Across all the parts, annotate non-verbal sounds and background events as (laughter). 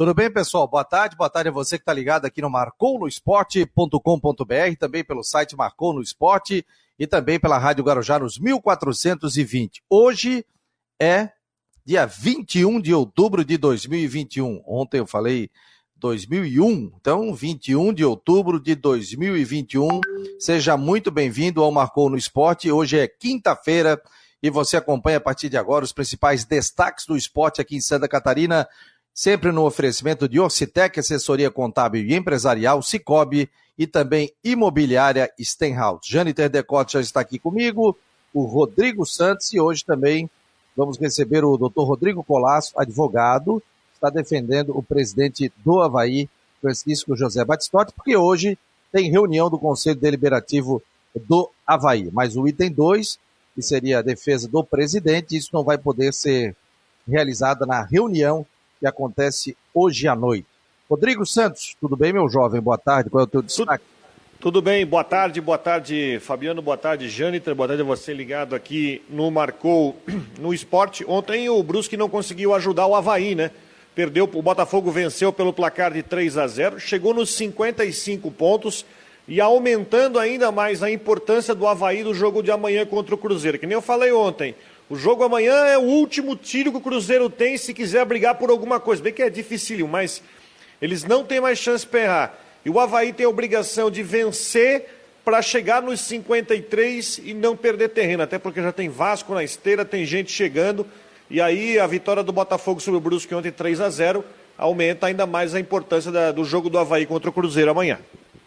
Tudo bem, pessoal? Boa tarde. Boa tarde a você que está ligado aqui no marconosport.com.br, também pelo site Marcou no Esporte e também pela Rádio Guarujá nos 1420. Hoje é dia 21 de outubro de 2021. Ontem eu falei 2001, então 21 de outubro de 2021. Seja muito bem-vindo ao Marcou no Esporte. Hoje é quinta-feira e você acompanha a partir de agora os principais destaques do esporte aqui em Santa Catarina, sempre no oferecimento de Orcitec, assessoria contábil e empresarial, Cicobi e também imobiliária Stenhouse. Jâniter Decote já está aqui comigo, o Rodrigo Santos e hoje também vamos receber o doutor Rodrigo Colasso, advogado, está defendendo o presidente do Havaí, Francisco José Batistotti, porque hoje tem reunião do Conselho Deliberativo do Havaí. Mas o item 2 que seria a defesa do presidente, isso não vai poder ser realizada na reunião que acontece hoje à noite. Rodrigo Santos, tudo bem, meu jovem? Boa tarde, qual é o teu destaque? Tudo bem, boa tarde, boa tarde, Fabiano, boa tarde, Jâniter, boa tarde a você ligado aqui no Marcou (clears throat) no Esporte. Ontem o Brusque não conseguiu ajudar o Havaí, né? Perdeu, o Botafogo venceu pelo placar de 3 a 0, chegou nos 55 pontos, e aumentando ainda mais a importância do Havaí do jogo de amanhã contra o Cruzeiro. Que nem eu falei ontem, o jogo amanhã é o último tiro que o Cruzeiro tem se quiser brigar por alguma coisa. Bem que é difícil, mas eles não têm mais chance de errar. E o Havaí tem a obrigação de vencer para chegar nos 53 e não perder terreno, até porque já tem Vasco na esteira, tem gente chegando. E aí a vitória do Botafogo sobre o Brusque ontem 3 a 0 aumenta ainda mais a importância da, do jogo do Havaí contra o Cruzeiro amanhã.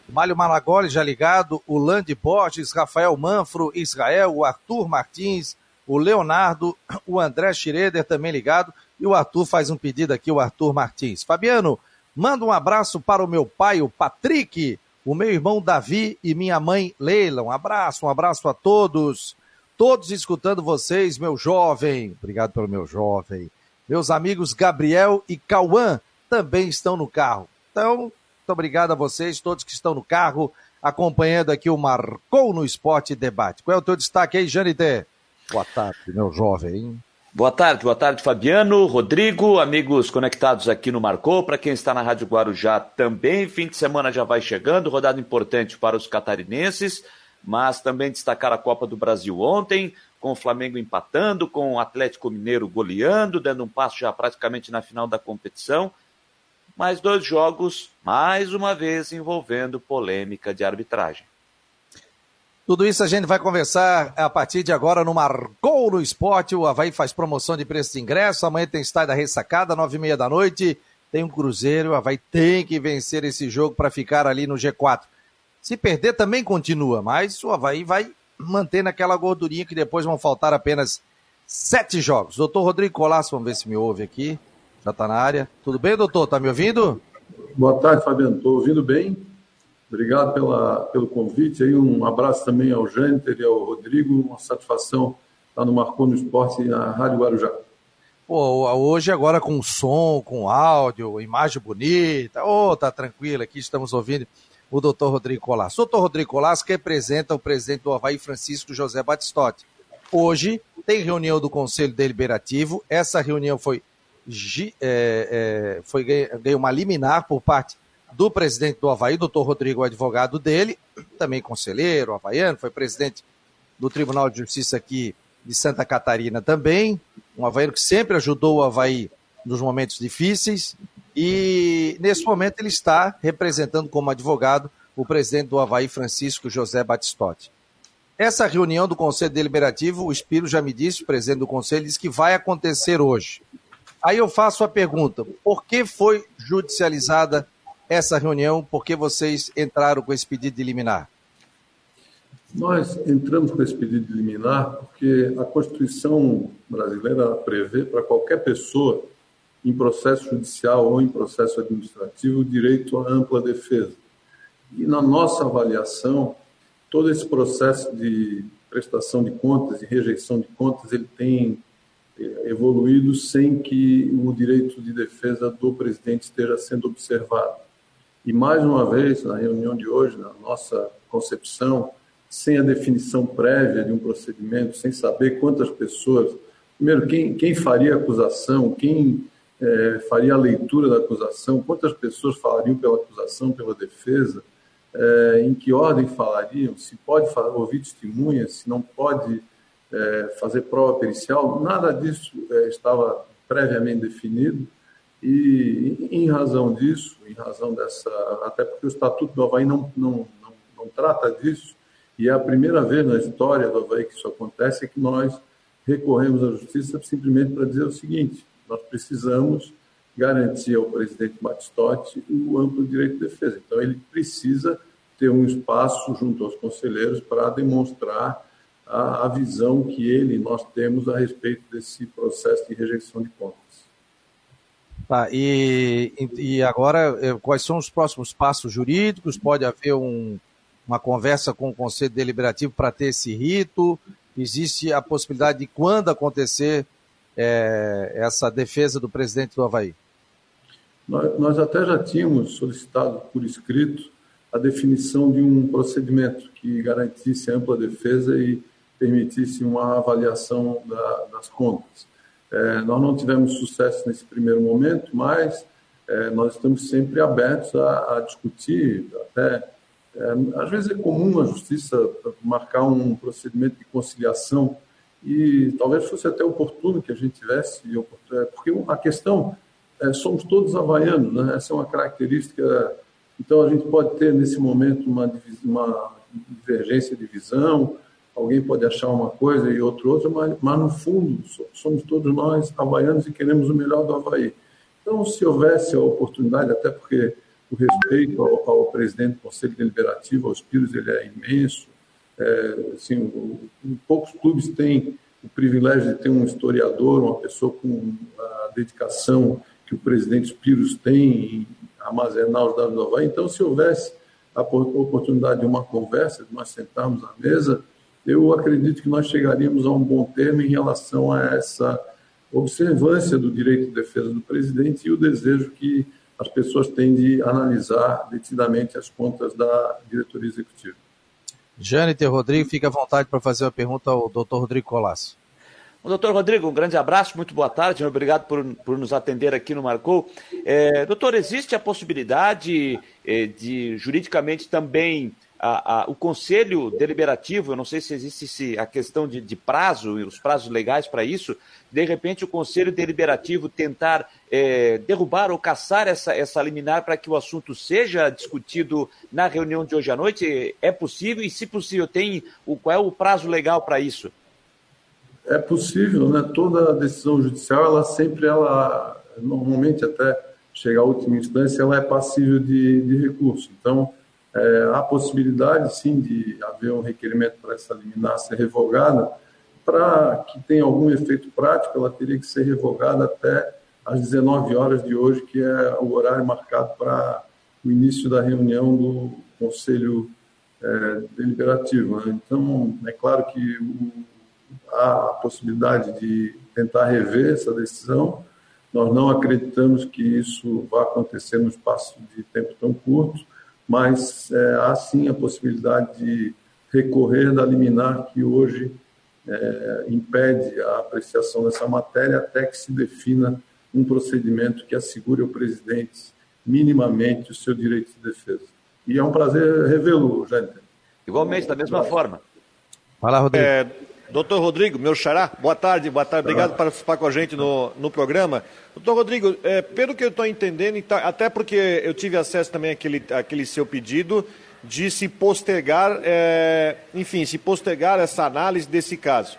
Mário Malagoli já ligado, o Lande Borges, Rafael Manfro, Israel, o Arthur Martins, o Leonardo, (clears throat) o André Schroeder também ligado, e o Arthur faz um pedido aqui, o Arthur Martins. Fabiano, manda um abraço para o meu pai, o Patrick, o meu irmão Davi e minha mãe Leila. Um abraço, um abraço a todos. Todos escutando vocês, meu jovem. Obrigado pelo meu jovem. Meus amigos Gabriel e Cauã também estão no carro. Então, muito obrigado a vocês, todos que estão no carro, acompanhando aqui o Marcou no Esporte Debate. Qual é o teu destaque aí, Janité? Boa tarde, meu jovem. Boa tarde, boa tarde, Fabiano, Rodrigo, amigos conectados aqui no Marcou. Para quem está na Rádio Guarujá também, fim de semana já vai chegando, rodada importante para os catarinenses, mas também destacar a Copa do Brasil ontem, com o Flamengo empatando, com o Atlético Mineiro goleando, dando um passo já praticamente na final da competição mais dois jogos, mais uma vez envolvendo polêmica de arbitragem. Tudo isso a gente vai conversar a partir de agora no Marcou no Esporte. O Havaí faz promoção de preço de ingresso. Amanhã tem estádio da ressacada, nove e meia da noite. Tem um Cruzeiro. O Havaí tem que vencer esse jogo para ficar ali no G4. Se perder, também continua, mas o Havaí vai manter naquela gordurinha que depois vão faltar apenas sete jogos. Doutor Rodrigo Colasso, vamos ver se me ouve aqui. Já está na área. Tudo bem, doutor? Está me ouvindo? Boa tarde, Fabiano. Estou ouvindo bem. Obrigado pela, pelo convite. Aí um abraço também ao Jâniter e ao Rodrigo. Uma satisfação estar no Marcou no Esporte na Rádio Guarujá. Pô, hoje agora com som, com áudio, imagem bonita. Ô, oh, tá tranquilo aqui, estamos ouvindo o doutor Rodrigo Colasso. O doutor Rodrigo Colasso representa o presidente do Havaí, Francisco José Batistotti. Hoje tem reunião do Conselho Deliberativo. Essa reunião foi é, é, foi ganhou uma liminar por parte do presidente do Havaí, doutor Rodrigo, advogado dele, também conselheiro havaiano, foi presidente do Tribunal de Justiça aqui de Santa Catarina também, um havaiano que sempre ajudou o Havaí nos momentos difíceis, e nesse momento ele está representando como advogado o presidente do Havaí, Francisco José Batistotti. Essa reunião do Conselho Deliberativo, o Espírito já me disse, o presidente do Conselho, disse que vai acontecer hoje. Aí eu faço a pergunta: por que foi judicializada essa reunião? Por que vocês entraram com esse pedido de liminar? Nós entramos com esse pedido de liminar porque a Constituição brasileira prevê para qualquer pessoa, em processo judicial ou em processo administrativo, o direito à ampla defesa. E na nossa avaliação, todo esse processo de prestação de contas e rejeição de contas, ele tem evoluído sem que o direito de defesa do presidente esteja sendo observado. E mais uma vez, na reunião de hoje, na nossa concepção, sem a definição prévia de um procedimento, sem saber quantas pessoas, primeiro, quem, quem faria a acusação, quem é, faria a leitura da acusação, quantas pessoas falariam pela acusação, pela defesa, é, em que ordem falariam, se pode ouvir testemunhas, se não pode é, fazer prova pericial, nada disso é, estava previamente definido e, em razão disso, em razão dessa, até porque o Estatuto do Havaí não, não, não, não trata disso, e é a primeira vez na história do Havaí que isso acontece, é que nós recorremos à justiça simplesmente para dizer o seguinte: nós precisamos garantir ao presidente Batistotti o amplo direito de defesa. Então, ele precisa ter um espaço junto aos conselheiros para demonstrar a, a visão que ele e nós temos a respeito desse processo de rejeição de contas. Tá, e, e agora, eh, quais são os próximos passos jurídicos? Pode haver um, uma conversa com o Conselho Deliberativo para ter esse rito? Existe a possibilidade de quando acontecer é, essa defesa do presidente do Havaí? Nós, nós até já tínhamos solicitado por escrito a definição de um procedimento que garantisse ampla defesa e permitisse uma avaliação da, das contas. É, nós não tivemos sucesso nesse primeiro momento, mas é, nós estamos sempre abertos a, a discutir. Até é, às vezes é comum a justiça marcar um procedimento de conciliação e talvez fosse até oportuno que a gente tivesse, é, porque a questão é, somos todos havaianos, né? essa é uma característica. Então a gente pode ter nesse momento uma, uma divergência de visão, alguém pode achar uma coisa e outro outra, mas, mas no fundo somos todos nós havaianos e queremos o melhor do Havaí. Então, se houvesse a oportunidade, até porque o respeito ao, ao presidente do Conselho Deliberativo, aos Pires, ele é imenso. É, assim, o, poucos clubes têm o privilégio de ter um historiador, uma pessoa com a dedicação que o presidente Spiros tem em armazenar os dados do Havaí. Então, se houvesse a oportunidade de uma conversa, de nós sentarmos à mesa, eu acredito que nós chegaríamos a um bom termo em relação a essa observância do direito de defesa do presidente e o desejo que as pessoas têm de analisar detidamente as contas da diretoria executiva. Jâniter Rodrigo, fica à vontade para fazer uma pergunta ao doutor Rodrigo Colasso. doutor Rodrigo, um grande abraço, muito boa tarde, obrigado por, por nos atender aqui no Marcou. É, doutor, existe a possibilidade é, de juridicamente também a, a, o conselho deliberativo, eu não sei se existe a questão de, de prazo, os prazos legais para isso, de repente o conselho deliberativo tentar é, derrubar ou caçar essa, essa liminar para que o assunto seja discutido na reunião de hoje à noite, é possível? E se possível, tem o, qual é o prazo legal para isso? É possível, né? Toda decisão judicial, ela sempre, ela, normalmente até chegar à última instância, ela é passível de, de recurso. Então, é, há possibilidade, sim, de haver um requerimento para essa liminar ser revogada. Para que tenha algum efeito prático, ela teria que ser revogada até às 19 horas de hoje, que é o horário marcado para o início da reunião do Conselho é, Deliberativo. Né? Então, é claro que o, há a possibilidade de tentar rever essa decisão. Nós não acreditamos que isso vá acontecer no espaço de tempo tão curto mas é, há sim a possibilidade de recorrer da liminar que hoje é, impede a apreciação dessa matéria até que se defina um procedimento que assegure ao presidente minimamente o seu direito de defesa. E é um prazer revê-lo, Jânio. Igualmente, da mesma forma. Fala, Rodrigo. É, Doutor Rodrigo, meu xará, boa tarde, boa tarde, obrigado por participar com a gente no, no programa. Doutor Rodrigo, é, pelo que eu estou entendendo, então, até porque eu tive acesso também àquele, àquele seu pedido de se postergar, é, enfim, se postergar essa análise desse caso.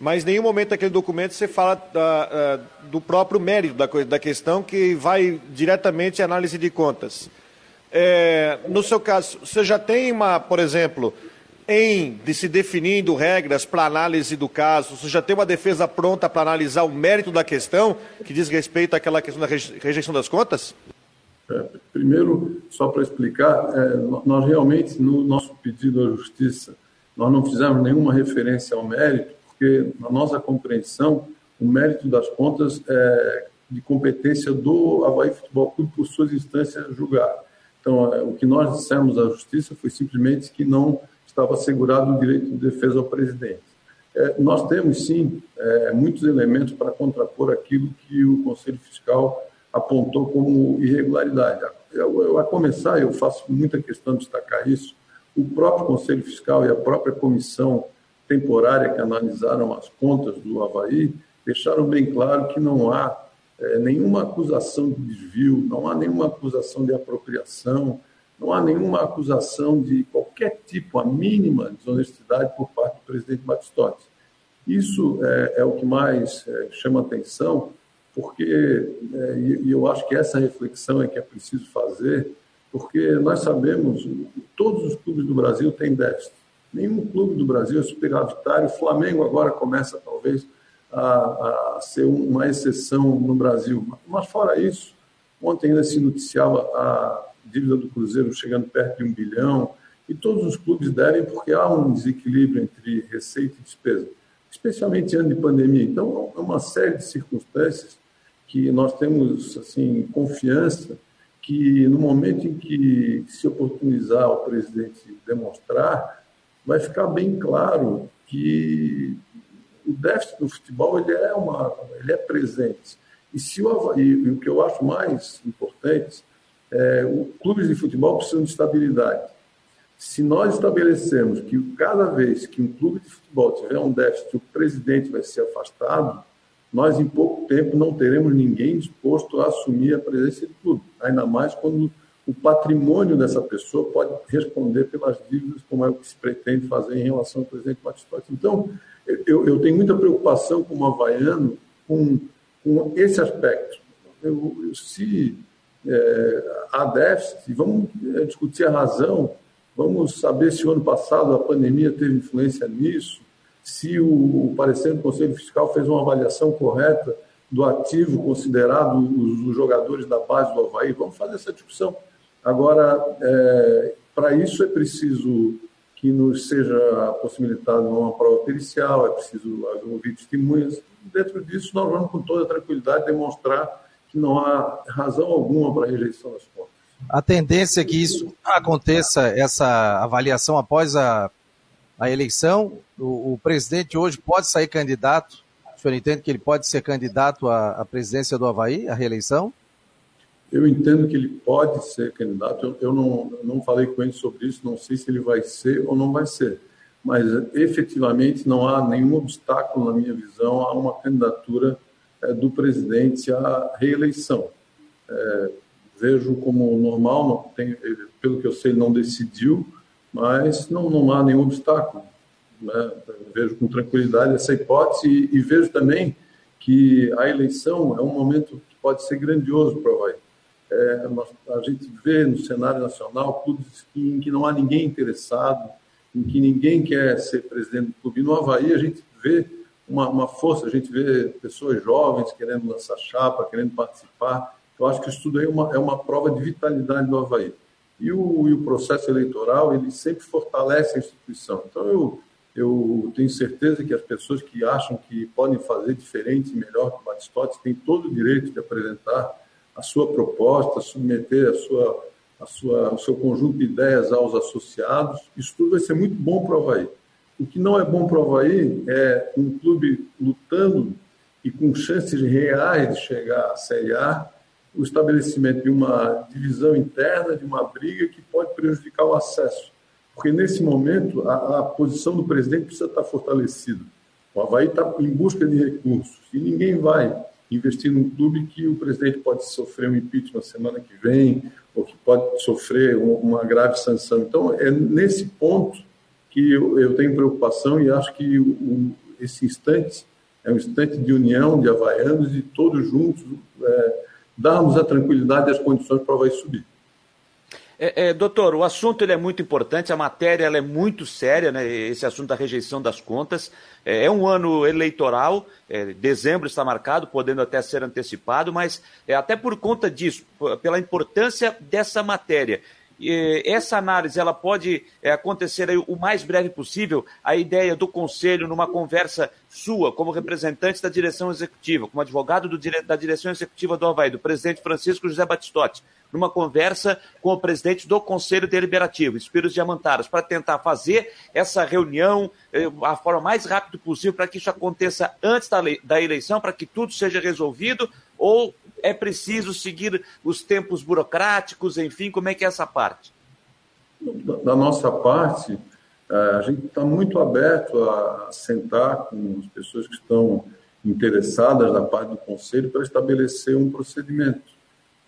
Mas em nenhum momento daquele documento você fala da, do próprio mérito da, da questão, que vai diretamente à análise de contas. É, no seu caso, você já tem uma, por exemplo, em de se definindo regras para análise do caso, você já tem uma defesa pronta para analisar o mérito da questão, que diz respeito àquela questão da rejeição das contas? É, primeiro, só para explicar, é, nós realmente, no nosso pedido à Justiça, nós não fizemos nenhuma referência ao mérito, porque, na nossa compreensão, o mérito das contas é de competência do Havaí Futebol Clube por suas instâncias julgar. Então, é, o que nós dissemos à Justiça foi simplesmente que não estava assegurado o direito de defesa ao presidente. é, nós temos sim é, muitos elementos para contrapor aquilo que o Conselho Fiscal apontou como irregularidade. Eu, eu, a começar, eu faço muita questão de destacar isso, o próprio Conselho Fiscal e a própria comissão temporária que analisaram as contas do Havaí deixaram bem claro que não há é, nenhuma acusação de desvio, não há nenhuma acusação de apropriação, não há nenhuma acusação de qualquer tipo, a mínima desonestidade por parte do presidente Batistotti. Isso é, é o que mais é, chama atenção, porque, é, e eu acho que essa reflexão é que é preciso fazer, porque nós sabemos, todos os clubes do Brasil têm déficit. Nenhum clube do Brasil é superavitário. O Flamengo agora começa, talvez, a, a ser uma exceção no Brasil. Mas, fora isso, ontem ainda se noticiava a dívida do Cruzeiro chegando perto de um bilhão, e todos os clubes devem porque há um desequilíbrio entre receita e despesa, especialmente em ano de pandemia. Então, é uma série de circunstâncias que nós temos assim confiança que no momento em que se oportunizar o presidente demonstrar, vai ficar bem claro que o déficit do futebol ele é uma ele é presente e se o Havaí, e o que eu acho mais importante é o clubes de futebol precisam de estabilidade se nós estabelecemos que cada vez que um clube de futebol tiver um déficit o presidente vai ser afastado nós em pouco tempo não teremos ninguém disposto a assumir a presença do clube ainda mais quando o patrimônio dessa pessoa pode responder pelas dívidas, como é o que se pretende fazer em relação ao presidente Batistotti. Então, eu, eu tenho muita preocupação como havaiano com, com esse aspecto. Eu, eu, se é, há déficit, vamos é, discutir a razão, vamos saber se o ano passado a pandemia teve influência nisso, se o, o parecer do Conselho Fiscal fez uma avaliação correta do ativo considerado os, os jogadores da base do Havaí. Vamos fazer essa discussão. Agora, é, para isso é preciso que nos seja possibilitada uma prova pericial, é preciso ouvir testemunhas. Dentro disso, nós vamos com toda tranquilidade demonstrar não há razão alguma para a rejeição das contas. A tendência é que isso aconteça, essa avaliação após a, a eleição. O, o presidente hoje pode sair candidato. O senhor entende que ele pode ser candidato à, à presidência do Havaí, à reeleição? Eu entendo que ele pode ser candidato. Eu, eu não, não falei com ele sobre isso, não sei se ele vai ser ou não vai ser. Mas efetivamente não há nenhum obstáculo, na minha visão, a uma candidatura do presidente à reeleição. É, vejo como normal, tem, pelo que eu sei, não decidiu, mas não, não há nenhum obstáculo. Né? Vejo com tranquilidade essa hipótese e, e vejo também que a eleição é um momento que pode ser grandioso para o Havaí é, a gente vê no cenário nacional clubes em que não há ninguém interessado, em que ninguém quer ser presidente do clube. No Havaí, a gente vê uma, uma força, a gente vê pessoas jovens querendo lançar chapa, querendo participar. Eu acho que isso tudo aí é uma, é uma prova de vitalidade do Havaí. E o, e o processo eleitoral, ele sempre fortalece a instituição. Então, eu, eu tenho certeza que as pessoas que acham que podem fazer diferente e melhor que o Batistotti têm todo o direito de apresentar a sua proposta, submeter a sua, a sua, o seu conjunto de ideias aos associados. Isso tudo vai ser muito bom para o Havaí. O que não é bom para o Havaí é um clube lutando e com chances reais de chegar à Série A, o estabelecimento de uma divisão interna, de uma briga que pode prejudicar o acesso. Porque nesse momento a, a posição do presidente precisa estar fortalecida. O Havaí está em busca de recursos e ninguém vai investir num clube que o presidente pode sofrer um impeachment semana que vem, ou que pode sofrer uma grave sanção. Então, é nesse ponto que eu, eu tenho preocupação e acho que o, esse instante é um instante de união de havaianos e todos juntos é, darmos a tranquilidade e as condições para o Havaí subir. É, é, doutor, o assunto ele é muito importante, a matéria ela é muito séria, né, esse assunto da rejeição das contas. É, é um ano eleitoral, é, dezembro está marcado, podendo até ser antecipado, mas é, até por conta disso, pela importância dessa matéria, essa análise ela pode é, acontecer o mais breve possível. A ideia do conselho, numa conversa sua, como representante da direção executiva, como advogado do, da direção executiva do Havaí, do presidente Francisco José Batistotti, numa conversa com o presidente do Conselho Deliberativo, Espíritos Diamantaros, para tentar fazer essa reunião eh, a forma mais rápida possível para que isso aconteça antes da, da eleição, para que tudo seja resolvido, ou é preciso seguir os tempos burocráticos, enfim, como é que é essa parte? Da nossa parte, é, a gente está muito aberto a sentar com as pessoas que estão interessadas da parte do Conselho para estabelecer um procedimento.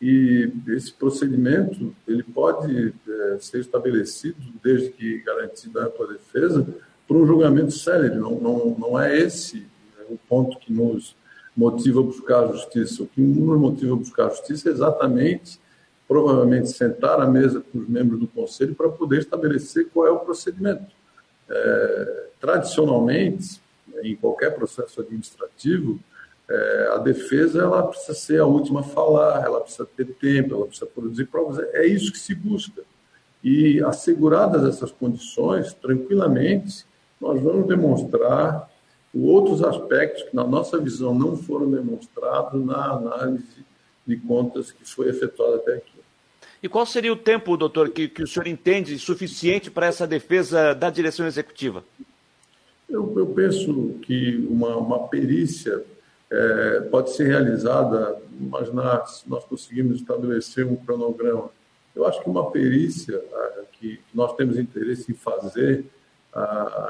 E esse procedimento ele pode é, ser estabelecido, desde que garantida a ampla defesa, por um julgamento sério. Não, não, não é esse o ponto que nos motiva buscar justiça. O que nos motiva buscar justiça é exatamente, provavelmente, sentar à mesa com os membros do Conselho para poder estabelecer qual é o procedimento. É, tradicionalmente, em qualquer processo administrativo, é, a defesa ela precisa ser a última a falar, ela precisa ter tempo, ela precisa produzir provas. É isso que se busca. E asseguradas essas condições, tranquilamente, nós vamos demonstrar outros aspectos que, na nossa visão, não foram demonstrados na análise de contas que foi efetuada até aqui. E qual seria o tempo, doutor, que, que o senhor entende suficiente para essa defesa da direção executiva? Eu, eu penso que uma, uma perícia é, pode ser realizada, imaginar se nós conseguimos estabelecer um cronograma. Eu acho que uma perícia que nós temos interesse em fazer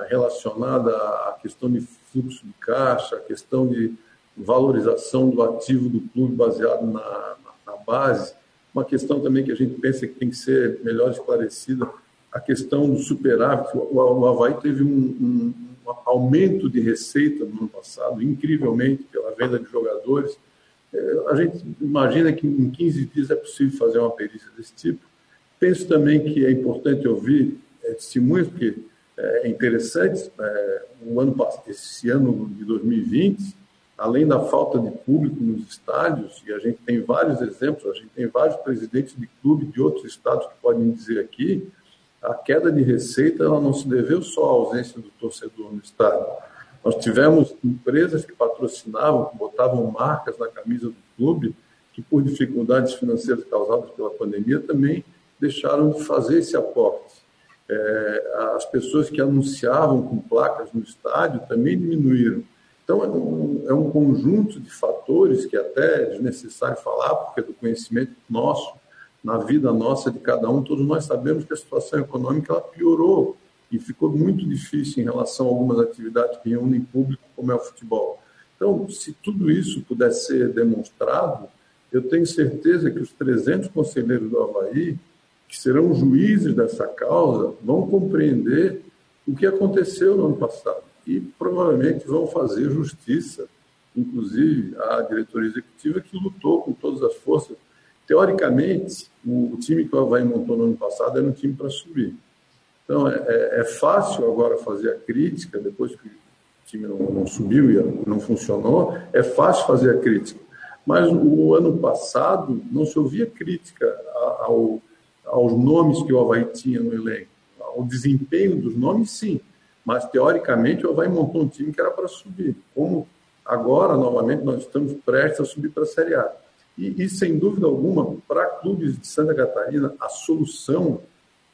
relacionada à questão de fluxo de caixa, a questão de valorização do ativo do clube baseado na, na, na base, uma questão também que a gente pensa que tem que ser melhor esclarecida, a questão do superávit. O, o Havaí teve um, um, um, aumento de receita no ano passado, incrivelmente, pela venda de jogadores. É, a gente imagina que em 15 dias é possível fazer uma perícia desse tipo. Penso também que é importante ouvir é, testemunhos, porque é interessante, é, o ano, esse ano de 2020, além da falta de público nos estádios, e a gente tem vários exemplos, a gente tem vários presidentes de clube de outros estados que podem dizer aqui, a queda de receita ela não se deveu só à ausência do torcedor no estádio. Nós tivemos empresas que patrocinavam, que botavam marcas na camisa do clube, que por dificuldades financeiras causadas pela pandemia também deixaram de fazer esse aporte é, as pessoas que anunciavam com placas no estádio também diminuíram. Então, é um, é um conjunto de fatores que até é desnecessário falar, porque é do conhecimento nosso, na vida nossa de cada um, todos nós sabemos que a situação econômica ela piorou e ficou muito difícil em relação a algumas atividades que reúnem público, como é o futebol. Então, se tudo isso puder ser demonstrado, eu tenho certeza que os 300 conselheiros do Havaí que serão juízes dessa causa, vão compreender o que aconteceu no ano passado e provavelmente vão fazer justiça, inclusive a diretoria executiva que lutou com todas as forças. Teoricamente, o time que o Havaí montou no ano passado era um time para subir. Então, é, é, é, fácil agora fazer a crítica, depois que o time não, não subiu e não funcionou, é fácil fazer a crítica. Mas o ano passado não se ouvia crítica ao, aos nomes que o Havaí tinha no elenco. Ao desempenho dos nomes, sim. Mas, teoricamente, o Havaí montou um time que era para subir. Como agora, novamente, nós estamos prestes a subir para a Série A. E, e sem dúvida alguma, para clubes de Santa Catarina, a solução,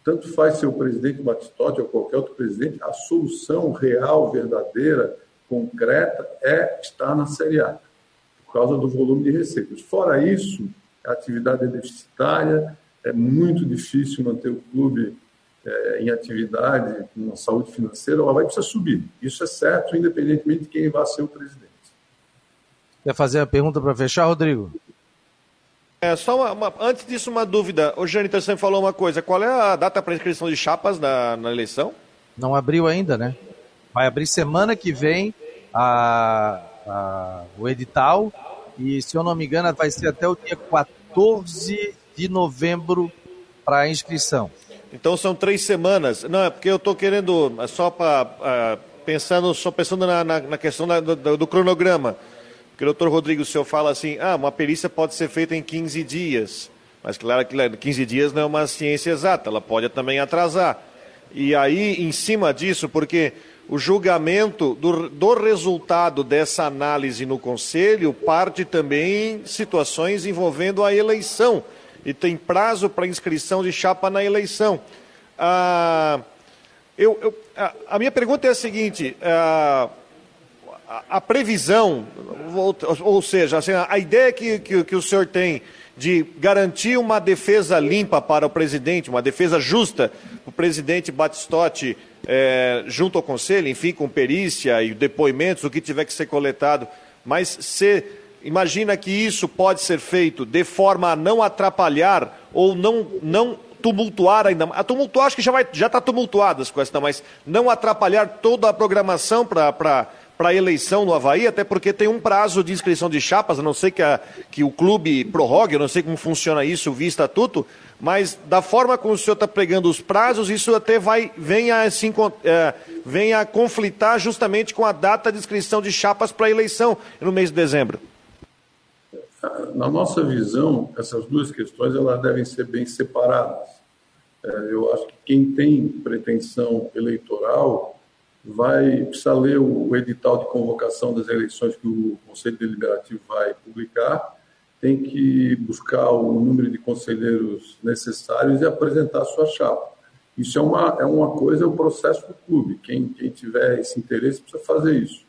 tanto faz ser o presidente Batistotti ou qualquer outro presidente, a solução real, verdadeira, concreta, é estar na Série A, por causa do volume de receitas. Fora isso, a atividade é deficitária, é muito difícil manter o clube é, em atividade, com saúde financeira, ela vai precisar subir. Isso é certo, independentemente de quem vai ser o presidente. Quer fazer a pergunta para fechar, Rodrigo? É, só uma, uma, antes disso, uma dúvida. O Jâniter você falou uma coisa. Qual é a data para inscrição de chapas na, na eleição? Não abriu ainda, né? Vai abrir semana que vem a, a, o edital e, se eu não me engano, vai ser até o dia 14 de novembro para a inscrição. Então são três semanas. Não, é porque eu estou querendo, é só para. Uh, pensando, só pensando na, na, na questão da, do, do, cronograma. Porque doutor Rodrigo, o senhor fala assim: ah, uma perícia pode ser feita em 15 dias. Mas claro que 15 dias não é uma ciência exata, ela pode também atrasar. E aí, em cima disso, porque o julgamento do, do resultado dessa análise no Conselho parte também em situações envolvendo a eleição. E tem prazo para inscrição de chapa na eleição. Ah, eu, eu, a, a, minha pergunta é a seguinte: ah, a, a, previsão, ou, ou seja, assim, a, ideia que, que, que o senhor tem de garantir uma defesa limpa para o presidente, uma defesa justa o presidente Batistotti é, junto ao Conselho, enfim, com perícia e depoimentos, o que tiver que ser coletado, mas se imagina que isso pode ser feito de forma a não atrapalhar ou não, não tumultuar ainda mais. Tumultuar, acho que já está tumultuada as coisas, mas não atrapalhar toda a programação para a eleição no Havaí, até porque tem um prazo de inscrição de chapas, a não sei que, a, que o clube prorrogue, eu não sei como funciona isso via estatuto, mas da forma como o senhor está pregando os prazos, isso até vai, vem a, assim, é, vem a conflitar justamente com a data de inscrição de chapas para a eleição no mês de dezembro. Na nossa visão, essas duas questões elas devem ser bem separadas. É, eu acho que quem tem pretensão eleitoral vai precisar ler o edital de convocação das eleições que o Conselho Deliberativo vai publicar tem que buscar o número de conselheiros necessários e apresentar a sua chapa. Isso é uma, é uma coisa, é um processo do clube. Quem, quem tiver esse interesse precisa fazer isso.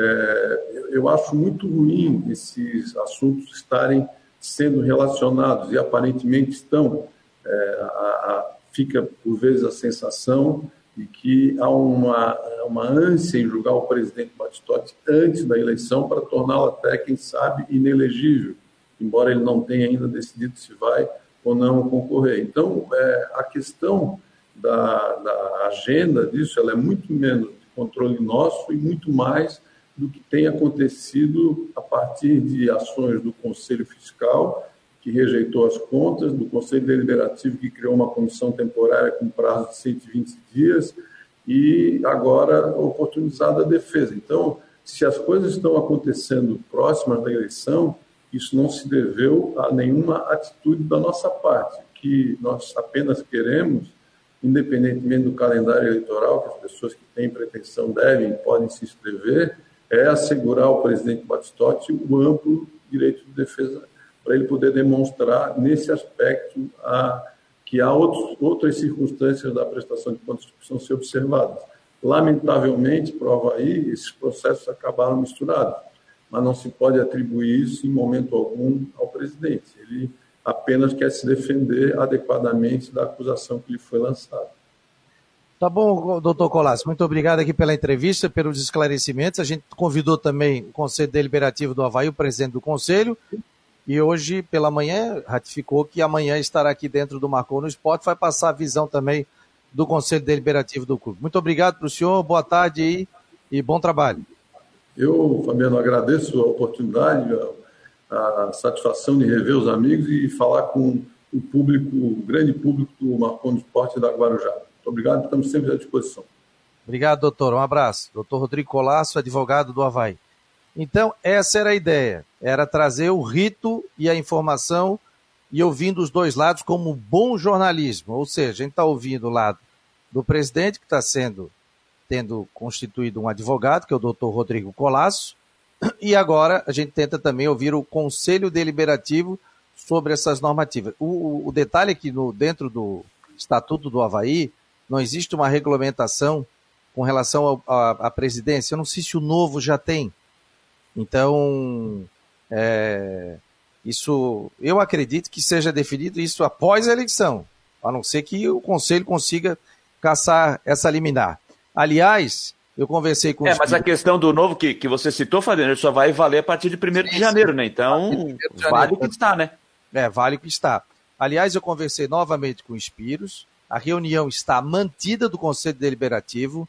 É, eu acho muito ruim esses assuntos estarem sendo relacionados e aparentemente estão. É, a, a, fica, por vezes, a sensação de que há uma, uma ânsia em julgar o presidente Batistotti antes da eleição para torná-lo até, quem sabe, inelegível embora ele não tenha ainda decidido se vai ou não concorrer. Então, é, a questão da, da, agenda disso ela é muito menos de controle nosso e muito mais do que tem acontecido a partir de ações do Conselho Fiscal, que rejeitou as contas, do Conselho Deliberativo, que criou uma comissão temporária com prazo de 120 dias, e agora oportunizada a defesa. Então, se as coisas estão acontecendo próximas da eleição, isso não se deveu a nenhuma atitude da nossa parte, que nós apenas queremos, independentemente do calendário eleitoral, que as pessoas que têm pretensão devem podem se inscrever, é assegurar ao presidente Batistotti o amplo direito de defesa para ele poder demonstrar nesse aspecto a, que há outros, outras circunstâncias da prestação de contas que precisam ser observadas. Lamentavelmente, prova aí, esses processos acabaram misturados mas não se pode atribuir isso em momento algum ao presidente. Ele apenas quer se defender adequadamente da acusação que lhe foi lançada. Tá bom, doutor Colasso, muito obrigado aqui pela entrevista, pelos esclarecimentos. A gente convidou também o Conselho Deliberativo do Havaí, o presidente do Conselho, e hoje, pela manhã, ratificou que amanhã estará aqui dentro do Marcou no Esporte, vai passar a visão também do Conselho Deliberativo do clube. Muito obrigado para o senhor, boa tarde e, e bom trabalho. Eu, Fabiano, agradeço a oportunidade, a, a, satisfação de rever os amigos e falar com o público, o grande público do Marcon do Esporte da Guarujá. Obrigado, estamos sempre à disposição. Obrigado, doutor. Um abraço. Doutor Rodrigo Colasso, advogado do Havaí. Então, essa era a ideia, era trazer o rito e a informação e ouvindo os dois lados como bom jornalismo. Ou seja, a gente está ouvindo o lado do presidente, que está sendo tendo constituído um advogado, que é o doutor Rodrigo Colasso, e agora a gente tenta também ouvir o Conselho Deliberativo sobre essas normativas. O, o detalhe é que no, dentro do Estatuto do Havaí não existe uma regulamentação com relação à presidência. Eu não sei se o novo já tem. Então, é, isso eu acredito que seja definido isso após a eleição, a não ser que o Conselho consiga caçar essa liminar. Aliás, eu conversei com É, mas a questão do novo que, que você citou, Fabiano, só vai valer a partir de 1 de janeiro, né? Então, vale o que está, né? É, vale o que está. Aliás, eu conversei novamente com o Espiros, a reunião está mantida do Conselho Deliberativo.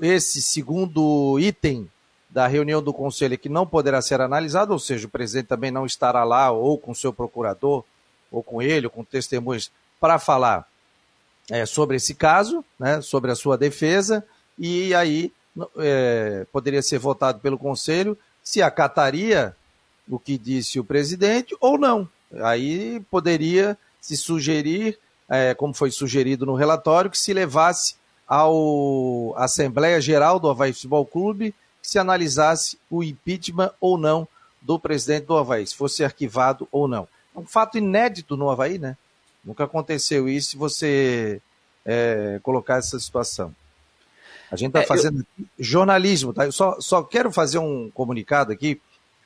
Esse segundo item da reunião do Conselho é que não poderá ser analisado, ou seja, o presidente também não estará lá, ou com seu procurador, ou com ele, ou com testemunhas, para falar é, sobre esse caso, né, sobre a sua defesa, e aí é, poderia ser votado pelo Conselho se acataria o que disse o presidente ou não. Aí poderia se sugerir, é, como foi sugerido no relatório, que se levasse ao Assembleia Geral do Havaí Futebol Clube que se analisasse o impeachment ou não do presidente do Havaí, se fosse arquivado ou não. É um fato inédito no Havaí, né? Nunca aconteceu isso se você é, colocar essa situação. A gente está é, fazendo eu... jornalismo, tá? Eu só, só quero fazer um comunicado aqui.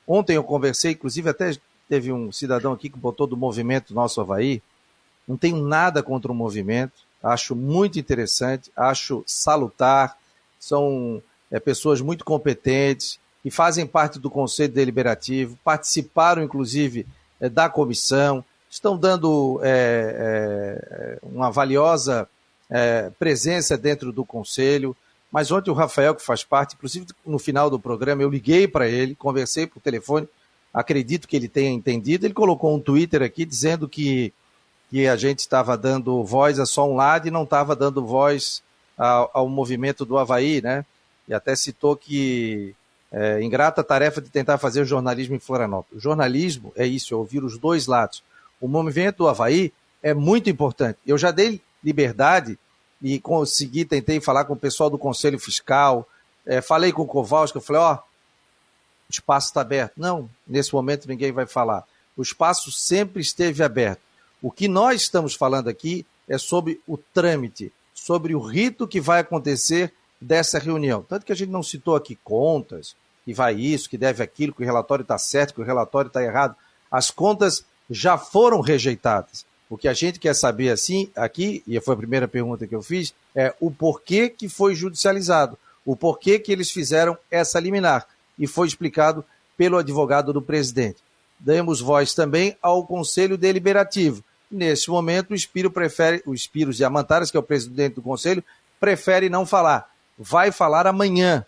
Ontem eu conversei, inclusive até teve um cidadão aqui que botou do movimento Nosso Havaí. Não tenho nada contra o movimento, acho muito interessante, acho salutar. São é, pessoas muito competentes, que fazem parte do Conselho Deliberativo, participaram, inclusive, é, da comissão, estão dando é, é, uma valiosa é, presença dentro do Conselho. Mas ontem o Rafael, que faz parte, inclusive no final do programa, eu liguei para ele, conversei por telefone, acredito que ele tenha entendido. Ele colocou um Twitter aqui dizendo que, que a gente estava dando voz a só um lado e não estava dando voz ao, ao movimento do Havaí, né? e até citou que é, ingrata tarefa de tentar fazer jornalismo em Florianópolis. O jornalismo é isso, é ouvir os dois lados. O movimento do Havaí é muito importante. Eu já dei liberdade e consegui, tentei falar com o pessoal do Conselho Fiscal, é, falei com o Kowalski, eu falei, ó, o espaço está aberto. Não, nesse momento ninguém vai falar. O espaço sempre esteve aberto. O que nós estamos falando aqui é sobre o trâmite, sobre o rito que vai acontecer dessa reunião. Tanto que a gente não citou aqui contas, que vai isso, que deve aquilo, que o relatório está certo, que o relatório está errado. As contas já foram rejeitadas. O que a gente quer saber assim aqui, e foi a primeira pergunta que eu fiz, é o porquê que foi judicializado, o porquê que eles fizeram essa liminar. E foi explicado pelo advogado do presidente. Demos voz também ao Conselho Deliberativo. Nesse momento, o Espírito prefere, o Espírito Diamantares, que é o presidente do Conselho, prefere não falar vai falar amanhã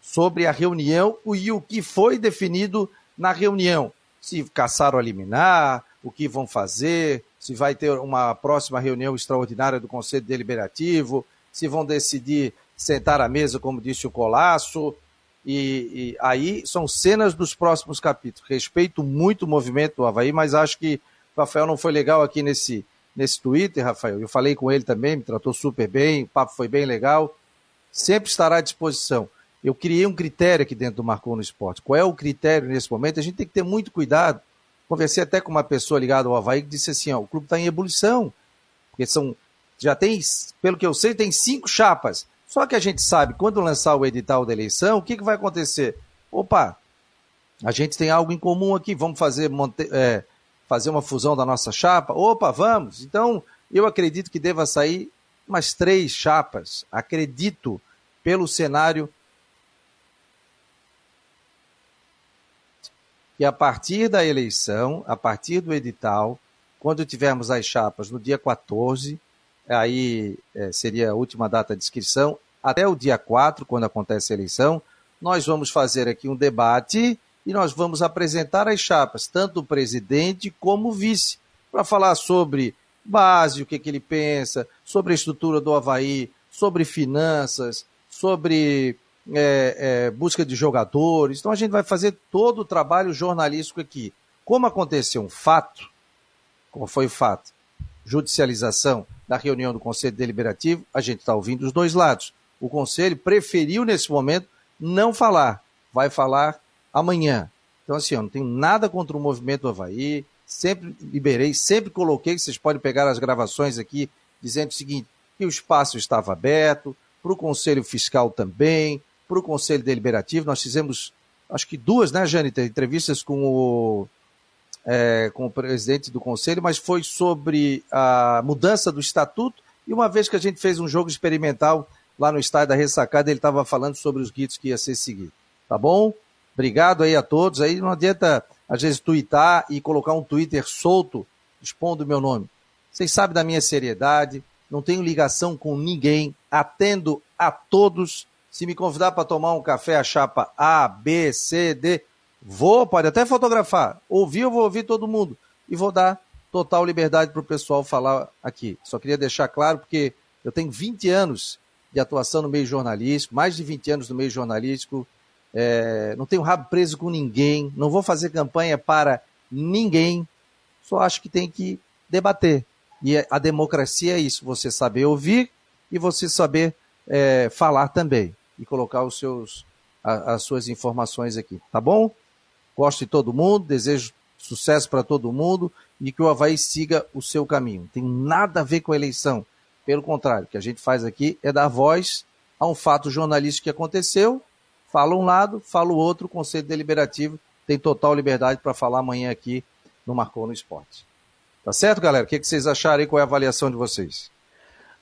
sobre a reunião e o que foi definido na reunião. Se caçaram a liminar, o que vão fazer, se vai ter uma próxima reunião extraordinária do Conselho Deliberativo, se vão decidir sentar à mesa, como disse o Colasso. E, e, aí são cenas dos próximos capítulos. Respeito muito o movimento do Havaí, mas acho que Rafael não foi legal aqui nesse, nesse Twitter, Rafael. Eu falei com ele também, me tratou super bem, o papo foi bem legal sempre estará à disposição. Eu criei um critério aqui dentro do Marcou no Esporte. Qual é o critério nesse momento? A gente tem que ter muito cuidado. Conversei até com uma pessoa ligada ao Havaí que disse assim: ó, o clube está em ebulição. Porque são. Já tem, pelo que eu sei, tem cinco chapas. Só que a gente sabe, quando lançar o edital da eleição, o que, que vai acontecer? Opa, a gente tem algo em comum aqui, vamos fazer, é, fazer uma fusão da nossa chapa? Opa, vamos. Então, eu acredito que deva sair umas três chapas. Acredito pelo cenário que a partir da eleição, a partir do edital, quando tivermos as chapas no dia 14, aí é, seria a última data de inscrição, até o dia 4, quando acontece a eleição, nós vamos fazer aqui um debate e nós vamos apresentar as chapas, tanto o presidente como o vice, para falar sobre base, o que, que ele pensa, sobre a estrutura do Havaí, sobre finanças, sobre é, é, busca de jogadores. Então a gente vai fazer todo o trabalho jornalístico aqui. Como aconteceu um fato, como foi o fato, judicialização da reunião do Conselho Deliberativo, a gente está ouvindo os dois lados. O Conselho preferiu, nesse momento, não falar. Vai falar amanhã. Então, assim, eu não tenho nada contra o movimento do Havaí, sempre liberei, sempre coloquei, vocês podem pegar as gravações aqui, dizendo o seguinte, que o espaço estava aberto, para o Conselho Fiscal também, para o Conselho Deliberativo. Nós fizemos, acho que duas, né, Jânita, entrevistas com o, é, com o presidente do Conselho, mas foi sobre a mudança do estatuto. E uma vez que a gente fez um jogo experimental lá no estádio da Ressacada, ele estava falando sobre os ritos que ia ser seguido. Tá bom? Obrigado aí a todos. Aí não adianta, às vezes, twittar e colocar um Twitter solto expondo o meu nome. Vocês sabem da minha seriedade, não tenho ligação com ninguém, atendo a todos. Se me convidar para tomar um café, a chapa A, B, C, D, vou, pode até fotografar. Ouvir, eu vou ouvir todo mundo. E vou dar total liberdade para o pessoal falar aqui. Só queria deixar claro, porque eu tenho 20 anos de atuação no meio jornalístico, mais de 20 anos no meio jornalístico. É, não tenho rabo preso com ninguém, não vou fazer campanha para ninguém, Só acho que tem que debater. E a democracia é isso, você saber ouvir e você saber é, falar também e colocar os seus, a, as suas informações aqui, tá bom? Gosto de todo mundo, desejo sucesso para todo mundo e que o Havaí siga o seu caminho. Não tem nada a ver com a eleição. Pelo contrário, o que a gente faz aqui é dar voz a um fato jornalístico que aconteceu, fala um lado, fala o outro, o Conselho Deliberativo tem total liberdade para falar amanhã aqui no Marcou no Esporte. Tá certo, galera? O que, vocês acharam e qual é a avaliação de vocês?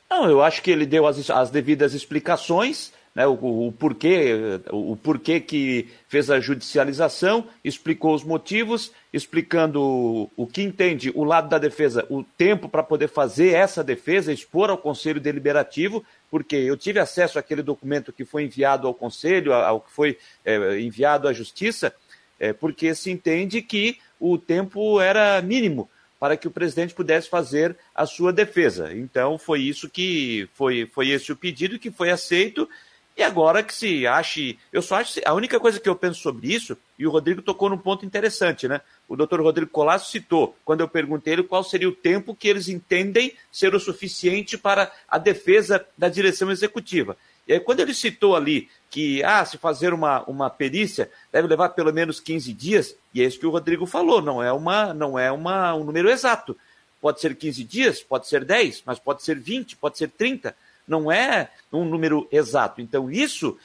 Não, eu acho que ele deu as, as devidas explicações né, o, o, porquê, o porquê que fez a judicialização, explicou os motivos, explicando o, o que entende o lado da defesa, o tempo para poder fazer essa defesa, expor ao Conselho Deliberativo, porque eu tive acesso àquele documento que foi enviado ao Conselho, ao que foi é, enviado à Justiça, é, porque se entende que o tempo era mínimo para que o presidente pudesse fazer a sua defesa. Então foi isso que foi, foi esse o pedido que foi aceito e agora que se ache. Eu só acho. A única coisa que eu penso sobre isso, e o Rodrigo tocou num ponto interessante, né? O doutor Rodrigo Colasso citou, quando eu perguntei ele qual seria o tempo que eles entendem ser o suficiente para a defesa da direção executiva. E aí, quando ele citou ali que, ah, se fazer uma, uma perícia deve levar pelo menos 15 dias, e é isso que o Rodrigo falou, não é, uma, não é uma, um número exato. Pode ser 15 dias, pode ser 10, mas pode ser 20, pode ser 30 não é um número exato. Então, isso,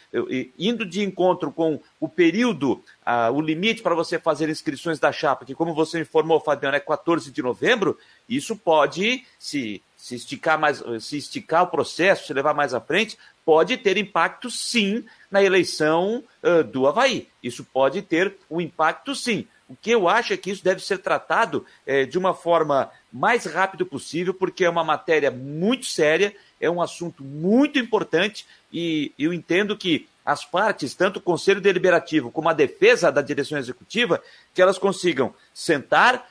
indo de encontro com o período, o limite para você fazer inscrições da chapa, que, como você informou, Fabiano, é 14 de novembro, isso pode, se, se, esticar, mais, se esticar o processo, se levar mais à frente, pode ter impacto, sim, na eleição uh, do Havaí. Isso pode ter um impacto, sim. O que eu acho é que isso deve ser tratado é, de uma forma mais rápida possível, porque é uma matéria muito séria, é um assunto muito importante e eu entendo que as partes, tanto o Conselho Deliberativo como a defesa da direção executiva, que elas consigam sentar,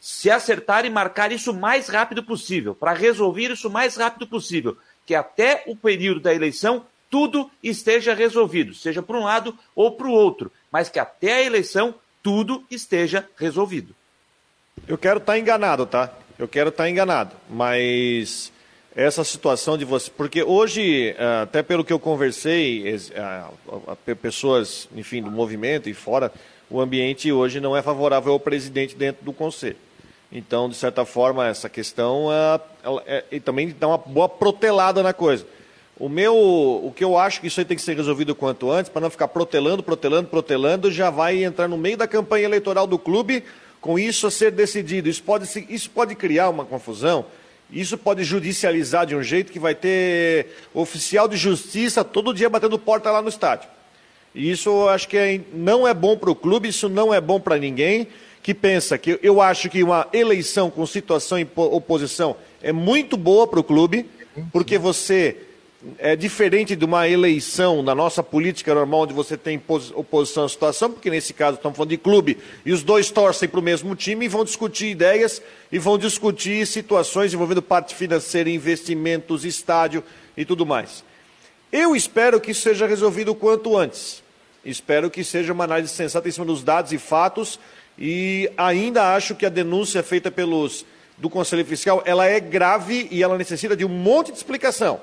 se acertar e marcar isso o mais rápido possível, para resolver isso o mais rápido possível, que até o período da eleição tudo esteja resolvido, seja para um lado ou para o outro, mas que até a eleição tudo esteja resolvido. Eu quero estar tá enganado, tá? Eu quero estar tá enganado, mas essa situação de você, porque hoje, eh, até pelo que eu conversei, eh, pessoas, enfim, do movimento e fora, o ambiente hoje não é favorável ao presidente dentro do conselho. Então, de certa forma, essa questão é, é, também dá uma boa protelada na coisa. O meu, o que eu acho que isso aí tem que ser resolvido quanto antes, para não ficar protelando, protelando, protelando, já vai entrar no meio da campanha eleitoral do clube com isso a ser decidido. Isso pode, isso pode criar uma confusão, isso pode judicializar de um jeito que vai ter oficial de justiça todo dia batendo porta lá no estádio. E isso eu acho que é, não é bom para o clube, isso não é bom para ninguém que pensa que eu acho que uma eleição com situação em oposição é muito boa para o clube, porque você é diferente de uma eleição na nossa política normal, onde você tem oposição à situação, porque nesse caso estamos falando de clube, e os dois torcem para o mesmo time e vão discutir ideias e vão discutir situações envolvendo parte financeira, investimentos, estádio e tudo mais. Eu espero que isso seja resolvido o quanto antes. Espero que seja uma análise sensata em cima dos dados e fatos, e ainda acho que a denúncia feita pelos do Conselho Fiscal, ela é grave e ela necessita de um monte de explicação.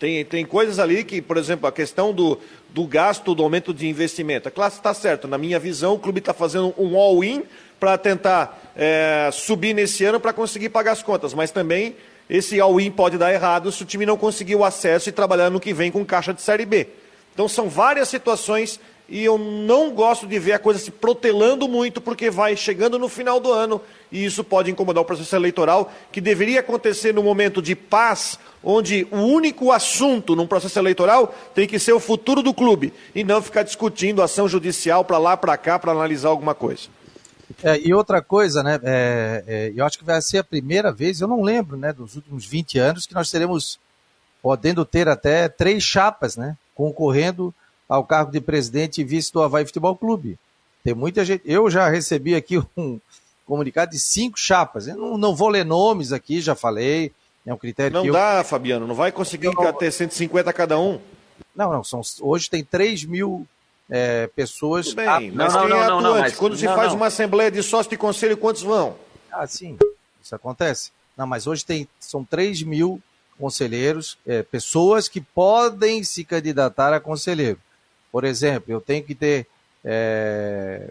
Tem, tem coisas ali que, por exemplo, a questão do, do gasto, do aumento de investimento. A classe está certa. Na minha visão, o clube está fazendo um all-in para tentar é, subir nesse ano para conseguir pagar as contas. Mas também esse all-in pode dar errado se o time não conseguir o acesso e trabalhar no que vem com caixa de Série B. Então são várias situações e eu não gosto de ver a coisa se protelando muito, porque vai chegando no final do ano e isso pode incomodar o processo eleitoral, que deveria acontecer no momento de paz, onde o único assunto num processo eleitoral tem que ser o futuro do clube e não ficar discutindo ação judicial para lá, para cá, para analisar alguma coisa. É, e outra coisa, né, é, é, eu acho que vai ser a primeira vez, eu não lembro, né, dos últimos 20 anos, que nós teremos, podendo ter até três chapas, né, concorrendo ao cargo de presidente e vice do Havaí Futebol Clube. Tem muita gente, eu já recebi aqui (laughs) um comunicado de cinco chapas, eu não, não vou ler nomes aqui, já falei, é um critério Não que dá, eu... Fabiano, não vai conseguir não... ter 150 cada um. Não, não, são, hoje tem 3 mil é, pessoas. Tudo bem, mas não, quem não, é atuante? Quando se faz uma assembleia de sócio de conselho, quantos vão? Ah, sim, isso acontece. Não, mas hoje tem, são 3 mil conselheiros, é, pessoas que podem se candidatar a conselheiro. Por exemplo, eu tenho que ter é,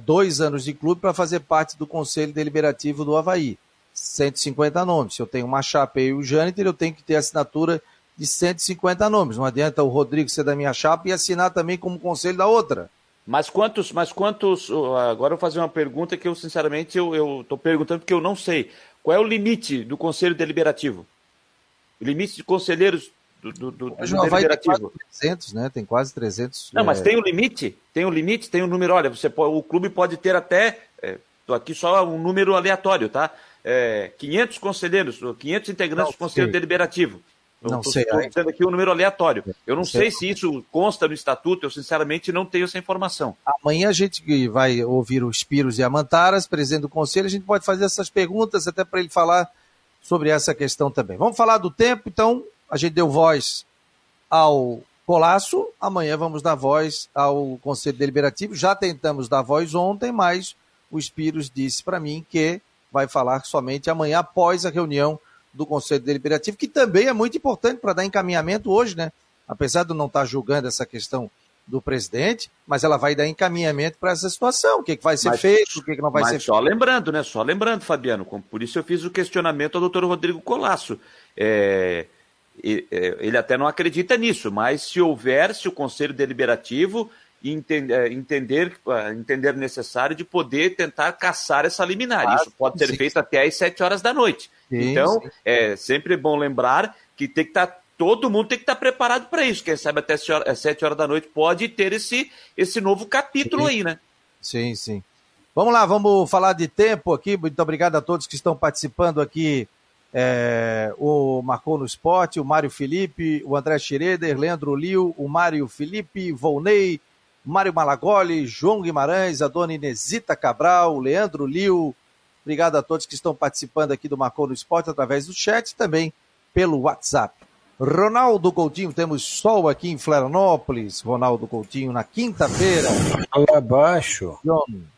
dois anos de clube para fazer parte do Conselho Deliberativo do Havaí. 150 nomes. Se eu tenho uma chapa e o Jâniter, eu tenho que ter assinatura de 150 nomes. Não adianta o Rodrigo ser da minha chapa e assinar também como conselho da outra. Mas quantos, mas quantos. Agora eu vou fazer uma pergunta que eu, sinceramente, eu estou perguntando porque eu não sei. Qual é o limite do Conselho Deliberativo? O limite de conselheiros do, do, do? Tem quase 300, né? Tem quase 300. Não, é... mas tem um limite? Tem um limite, tem um número. Olha, você pode, o clube pode ter até. Estou é, aqui só um número aleatório, tá? É, 500 conselheiros, 500 integrantes não, do Conselho sim. Deliberativo. Eu não tô, sei. Estou dizendo aqui um número aleatório. Eu não sei. sei se isso consta no estatuto, eu sinceramente não tenho essa informação. Amanhã a gente vai ouvir o Spiros e a Mantaras, presidente do conselho, a gente pode fazer essas perguntas até para ele falar sobre essa questão também. Vamos falar do tempo, então a gente deu voz ao Colasso, amanhã vamos dar voz ao Conselho Deliberativo. Já tentamos dar voz ontem, mas o Spiros disse para mim que vai falar somente amanhã após a reunião do Conselho Deliberativo, que também é muito importante para dar encaminhamento hoje, né? Apesar de não estar tá julgando essa questão do presidente, mas ela vai dar encaminhamento para essa situação, o que, que vai ser mas, feito, o que, que não vai ser só feito. Só lembrando, né? Só lembrando, Fabiano, por isso eu fiz o questionamento ao doutor Rodrigo Colasso. É, é, ele até não acredita nisso, mas se houver, se o Conselho Deliberativo entender, entender, entender necessário de poder tentar caçar essa liminar. Isso pode ser sim. feito até às 7 horas da noite. Sim, então, sim. é sempre bom lembrar que tem que estar. Tá, todo mundo tem que estar tá preparado para isso. Quem sabe até às 7 horas da noite pode ter esse, esse novo capítulo aí, né? Sim, sim. Vamos lá, vamos falar de tempo aqui. Muito obrigado a todos que estão participando aqui. É, o Marcou no Esporte, o Mário Felipe, o André Schroeder, Leandro Liu, o Mário Felipe, Volney, Mário Malagoli, João Guimarães, a dona Inesita Cabral, Leandro Liu. Obrigado a todos que estão participando aqui do Marcou no Esporte através do chat e também pelo WhatsApp. Ronaldo Coutinho, temos sol aqui em Florianópolis. Ronaldo Coutinho, na quinta-feira. Fala baixo.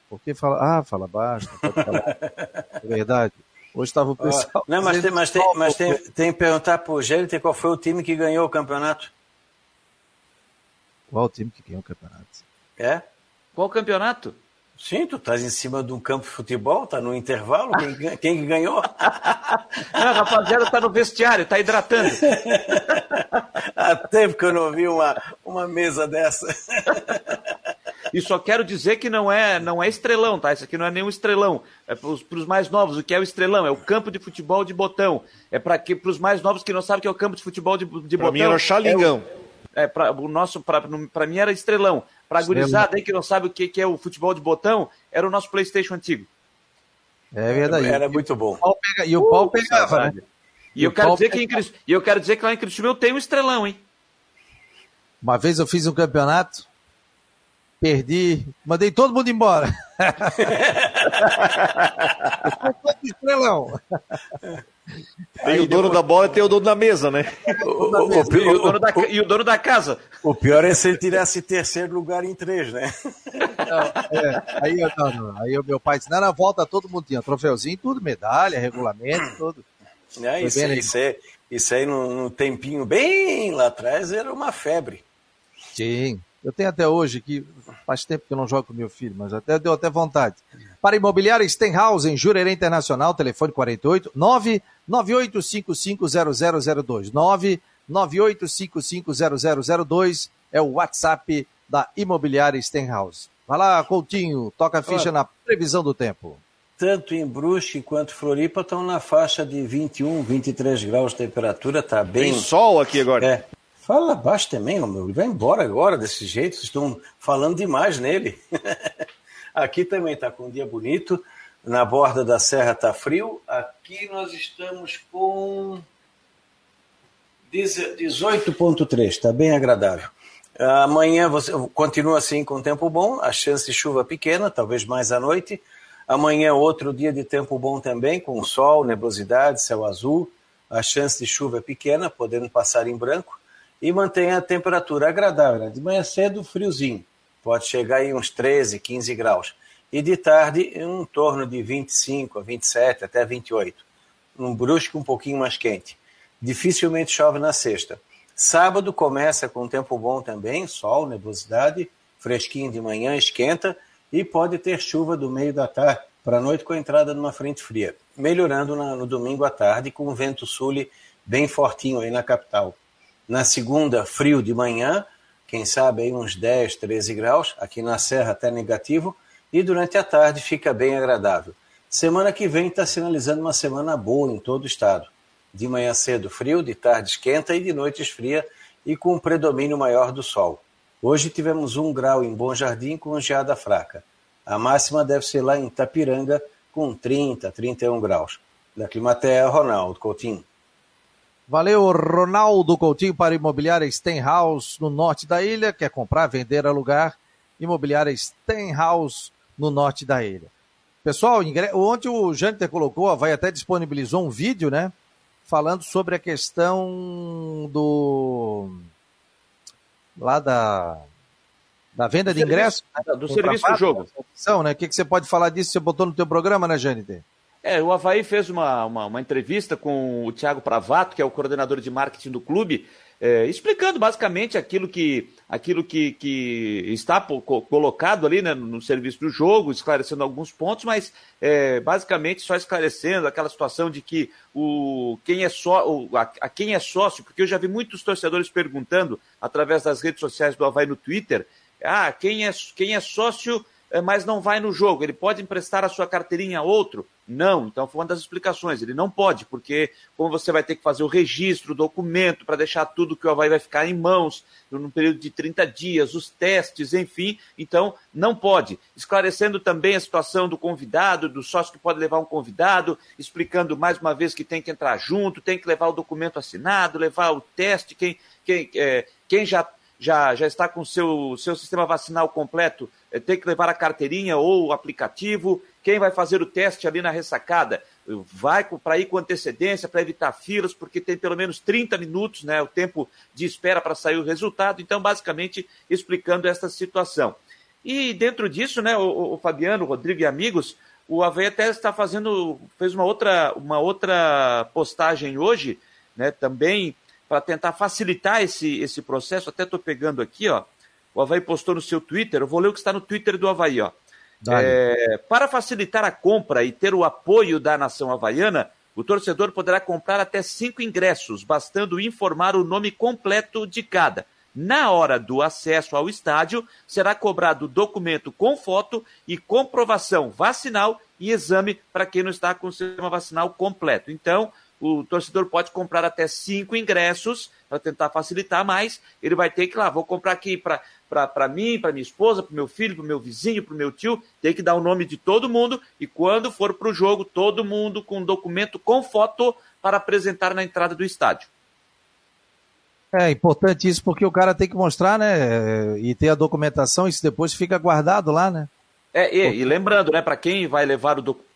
Por que fala? Ah, fala baixo, não pode falar. (laughs) é verdade. Hoje estava o pessoal. não, mas tem, mas tem, mas tem, tem que perguntar para o Géliter qual foi o time que ganhou o campeonato. Qual o time que ganhou o campeonato? É? Qual campeonato? Sim, tu estás em cima de um campo de futebol, tá no intervalo, quem, quem ganhou? (laughs) Não, rapaziada tá no vestiário, tá hidratando. (laughs) Há tempo que eu não vi uma, uma mesa dessa. (laughs) E só quero dizer que não é, não é estrelão, tá? Isso aqui não é nenhum estrelão. É para os mais novos. O que é o estrelão? É o campo de futebol de botão. É para os mais novos que não sabem o que é o campo de futebol de, de pra botão. Para mim era o Xalingão. É o, é, pra, o nosso, para mim era estrelão. Para a gurizada aí que não sabe o que, que é o futebol de botão, era o nosso Playstation antigo. É verdade. Era, era muito bom. Pega, e o pau uh, pegava, né? E, eu quero dizer que em, e eu quero dizer que lá em Criciúma eu tenho um estrelão, hein? Uma vez eu fiz um campeonato, perdi, mandei todo mundo embora. (laughs) estrelão. Tem o dono da bola e tem o dono da mesa, né? O, o, o, e, o dono da, e o dono da casa. O pior é se ele tivesse terceiro lugar em três, né? Não, é, aí, não, não, aí o meu pai disse, não, na volta todo mundo tinha troféuzinho, tudo, medalha, regulamento, tudo. É, isso, isso, aí, isso aí num tempinho bem lá atrás era uma febre. Sim. Eu tenho até hoje que faz tempo que eu não jogo com meu filho, mas até deu até vontade. Para imobiliária Stenhouse, em Jurerê Internacional, telefone 48 998550002. 998550002 é o WhatsApp da imobiliária Stenhouse. Vai lá, Coutinho, toca a ficha na previsão do tempo. Tanto em Brusque quanto Floripa estão na faixa de 21, 23 graus de temperatura, tá bem. Tem sol aqui agora. É, Fala baixo também, meu. Vai embora agora desse jeito. Vocês estão falando demais nele. (laughs) Aqui também está com um dia bonito. Na borda da serra está frio. Aqui nós estamos com 18,3. Está bem agradável. Amanhã você continua assim com tempo bom. A chance de chuva pequena, talvez mais à noite. Amanhã outro dia de tempo bom também, com sol, nebulosidade, céu azul. A chance de chuva é pequena, podendo passar em branco e mantém a temperatura agradável. Né? De manhã cedo, friozinho, pode chegar em uns 13, 15 graus. e de tarde em torno de 25 a 27, até 28. Um brusque um pouquinho mais quente. Dificilmente chove na sexta. Sábado começa com tempo bom também, sol, nebulosidade, fresquinho de manhã, esquenta e pode ter chuva do meio da tarde para a noite com a entrada de uma frente fria, melhorando no domingo à tarde com o vento sul bem fortinho aí na capital. Na segunda, frio de manhã, quem sabe aí uns 10, 13 graus, aqui na Serra até negativo, e durante a tarde fica bem agradável. Semana que vem está sinalizando uma semana boa em todo o estado. De manhã cedo frio, de tarde esquenta e de noite esfria e com um predomínio maior do sol. Hoje tivemos um grau em Bom Jardim com geada fraca. A máxima deve ser lá em Tapiranga com 30, 31 graus. Da Climatea, Ronaldo Coutinho. Valeu, Ronaldo Coutinho para Imobiliária Stenhouse no norte da ilha. Quer comprar, vender, alugar? Imobiliária Stenhouse no norte da ilha. Pessoal, ontem o Janter colocou, vai até disponibilizou um vídeo, né? Falando sobre a questão do. lá da. da venda de ingressos. Né? Do serviço do jogo. Né? O que, que você pode falar disso? Você botou no teu programa, né, Janiter? É, o Havaí fez uma, uma, uma, entrevista com o Thiago Pravato, que é o coordenador de marketing do clube, é, explicando basicamente aquilo que, aquilo que, que está colocado ali né, no serviço do jogo, esclarecendo alguns pontos, mas é, basicamente só esclarecendo aquela situação de que o, quem é só, o, a, a, quem é sócio, porque eu já vi muitos torcedores perguntando através das redes sociais do Havaí no Twitter, ah, quem é, quem é sócio mas não vai no jogo. Ele pode emprestar a sua carteirinha a outro? Não. Então foi uma das explicações. Ele não pode, porque como você vai ter que fazer o registro, o documento, para deixar tudo que o Havaí vai ficar em mãos num período de 30 dias, os testes, enfim, então não pode. Esclarecendo também a situação do convidado, do sócio que pode levar um convidado, explicando mais uma vez que tem que entrar junto, tem que levar o documento assinado, levar o teste, quem, quem, é, quem já já, já está com seu, seu sistema vacinal completo, é, tem que levar a carteirinha ou o aplicativo. Quem vai fazer o teste ali na ressacada vai para ir com antecedência para evitar filas, porque tem pelo menos 30 minutos, né, o tempo de espera para sair o resultado. Então, basicamente, explicando essa situação. E dentro disso, né, o, o Fabiano, o Rodrigo e amigos, o Havaí até está fazendo, fez uma outra, uma outra postagem hoje, né, também para tentar facilitar esse, esse processo. Até estou pegando aqui, ó. O Havaí postou no seu Twitter, eu vou ler o que está no Twitter do Havaí, ó. É, para facilitar a compra e ter o apoio da nação havaiana, o torcedor poderá comprar até cinco ingressos, bastando informar o nome completo de cada. Na hora do acesso ao estádio, será cobrado documento com foto e comprovação vacinal e exame para quem não está com o sistema vacinal completo. Então, o torcedor pode comprar até cinco ingressos para tentar facilitar mais. Ele vai ter que lá, vou comprar aqui para mim, para minha esposa, para meu filho, para meu vizinho, para o meu tio. Tem que dar o nome de todo mundo e quando for para o jogo, todo mundo com documento com foto para apresentar na entrada do estádio. É importante isso porque o cara tem que mostrar, né? E ter a documentação, isso depois fica guardado lá, né? É, e, e lembrando, né, para quem vai levar o documento.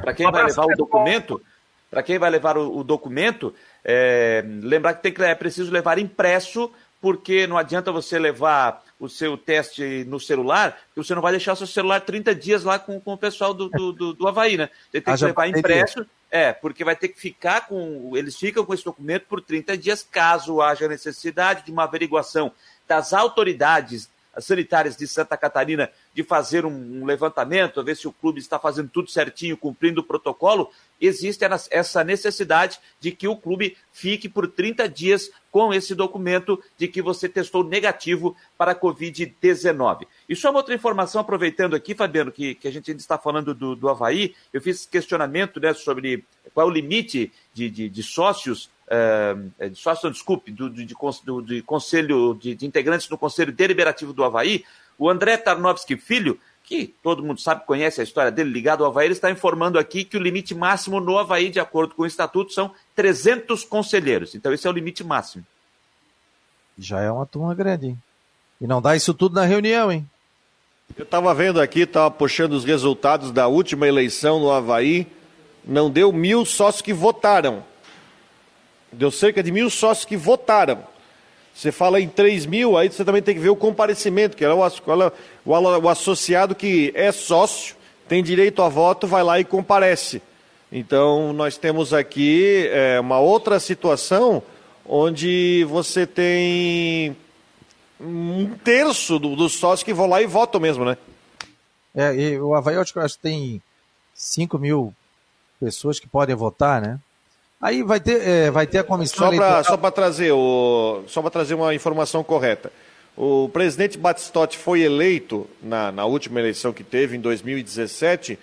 Para quem vai levar o documento, para quem vai levar o, o documento, é, lembrar que, tem que é preciso levar impresso, porque não adianta você levar o seu teste no celular, porque você não vai deixar o seu celular 30 dias lá com, com o pessoal do, do, do, do Havaí, né? Você tem que levar impresso, é, porque vai ter que ficar com. Eles ficam com esse documento por 30 dias, caso haja necessidade de uma averiguação das autoridades sanitárias de Santa Catarina de fazer um, levantamento, ver se o clube está fazendo tudo certinho, cumprindo o protocolo, existe essa necessidade de que o clube fique por 30 dias com esse documento de que você testou negativo para a Covid-19. E só uma outra informação, aproveitando aqui, Fabiano, que, que a gente ainda está falando do, do Havaí, eu fiz questionamento né, sobre qual é o limite de, de, de sócios uh, de sócio, desculpe, do, de, do, de conselho de, de, integrantes do Conselho Deliberativo do Havaí, o André Tarnowski Filho, que todo mundo sabe, conhece a história dele ligado ao Havaí, ele está informando aqui que o limite máximo no Havaí, de acordo com o estatuto, são 300 conselheiros. Então esse é o limite máximo. Já é uma turma grande, hein? E não dá isso tudo na reunião, hein? Eu estava vendo aqui, estava puxando os resultados da última eleição no Havaí. Não deu mil sócios que votaram. Deu cerca de mil sócios que votaram. Você fala em 3 mil, aí você também tem que ver o comparecimento, que é o, o, o associado que é sócio, tem direito a voto, vai lá e comparece. Então, nós temos aqui é, uma outra situação onde você tem um terço do, dos sócios que vão lá e votam mesmo, né? É, e o Havaí, eu acho que tem 5 mil pessoas que podem votar, né? Aí vai ter, é, vai ter a comissão só para trazer o só para trazer uma informação correta. O presidente Batistotti foi eleito na, na última eleição que teve em 2017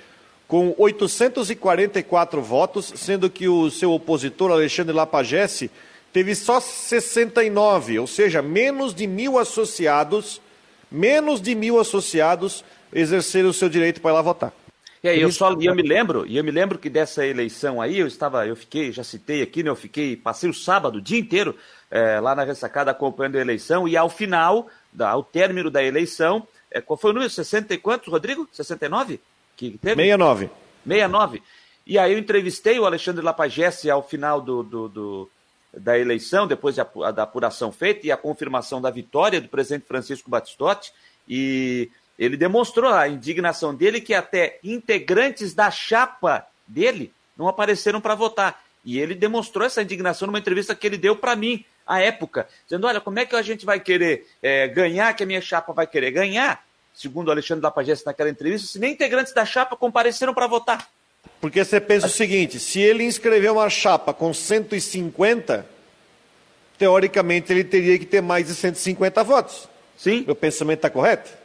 com 844 votos, sendo que o seu opositor Alexandre Lapagesse teve só 69, ou seja, menos de mil associados, menos de mil associados exerceram o seu direito para ir lá votar. E aí, eu só, eu me lembro, e eu me lembro que dessa eleição aí, eu estava, eu fiquei, já citei aqui, né, eu fiquei, passei o sábado, o dia inteiro, é, lá na ressacada acompanhando a eleição, e ao final, da, ao término da eleição, é, qual foi o número? 60 e quantos, Rodrigo? 69? Que teve? 69. 69. E aí eu entrevistei o Alexandre Lapagesse ao final do, do, do da eleição, depois da, da apuração feita e a confirmação da vitória do presidente Francisco Batistotti, e ele demonstrou a indignação dele que até integrantes da chapa dele não apareceram para votar. E ele demonstrou essa indignação numa entrevista que ele deu para mim à época, dizendo: olha, como é que a gente vai querer é, ganhar, que a minha chapa vai querer ganhar, segundo o Alexandre Lapagesse naquela entrevista, se nem integrantes da chapa compareceram para votar. Porque você pensa o seguinte: se ele inscrever uma chapa com 150, teoricamente ele teria que ter mais de 150 votos. Sim. Meu pensamento está correto?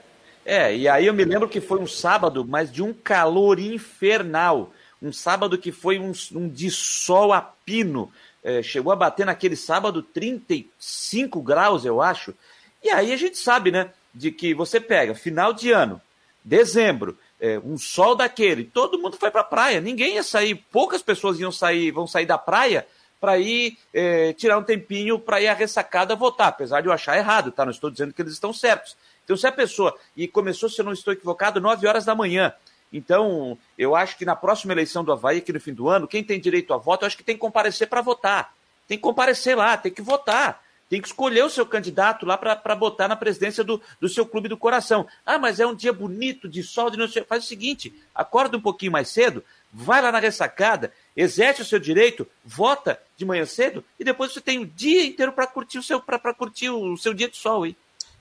É, e aí eu me lembro que foi um sábado, mas de um calor infernal. Um sábado que foi um, um de sol a pino. É, chegou a bater naquele sábado 35 graus, eu acho. E aí a gente sabe, né, de que você pega final de ano, dezembro, é, um sol daquele, todo mundo foi para a praia. Ninguém ia sair, poucas pessoas iam sair, vão sair da praia para ir é, tirar um tempinho para ir à ressacada votar, apesar de eu achar errado, tá? Não estou dizendo que eles estão certos. Então, se a pessoa. E começou, se eu não estou equivocado, 9 horas da manhã. Então, eu acho que na próxima eleição do Havaí, aqui no fim do ano, quem tem direito a voto, eu acho que tem que comparecer para votar. Tem que comparecer lá, tem que votar. Tem que escolher o seu candidato lá para botar na presidência do, do seu clube do coração. Ah, mas é um dia bonito, de sol, de sei. Faz o seguinte: acorda um pouquinho mais cedo, vai lá na ressacada, exerce o seu direito, vota de manhã cedo e depois você tem o dia inteiro para curtir o seu para curtir o seu dia de sol aí.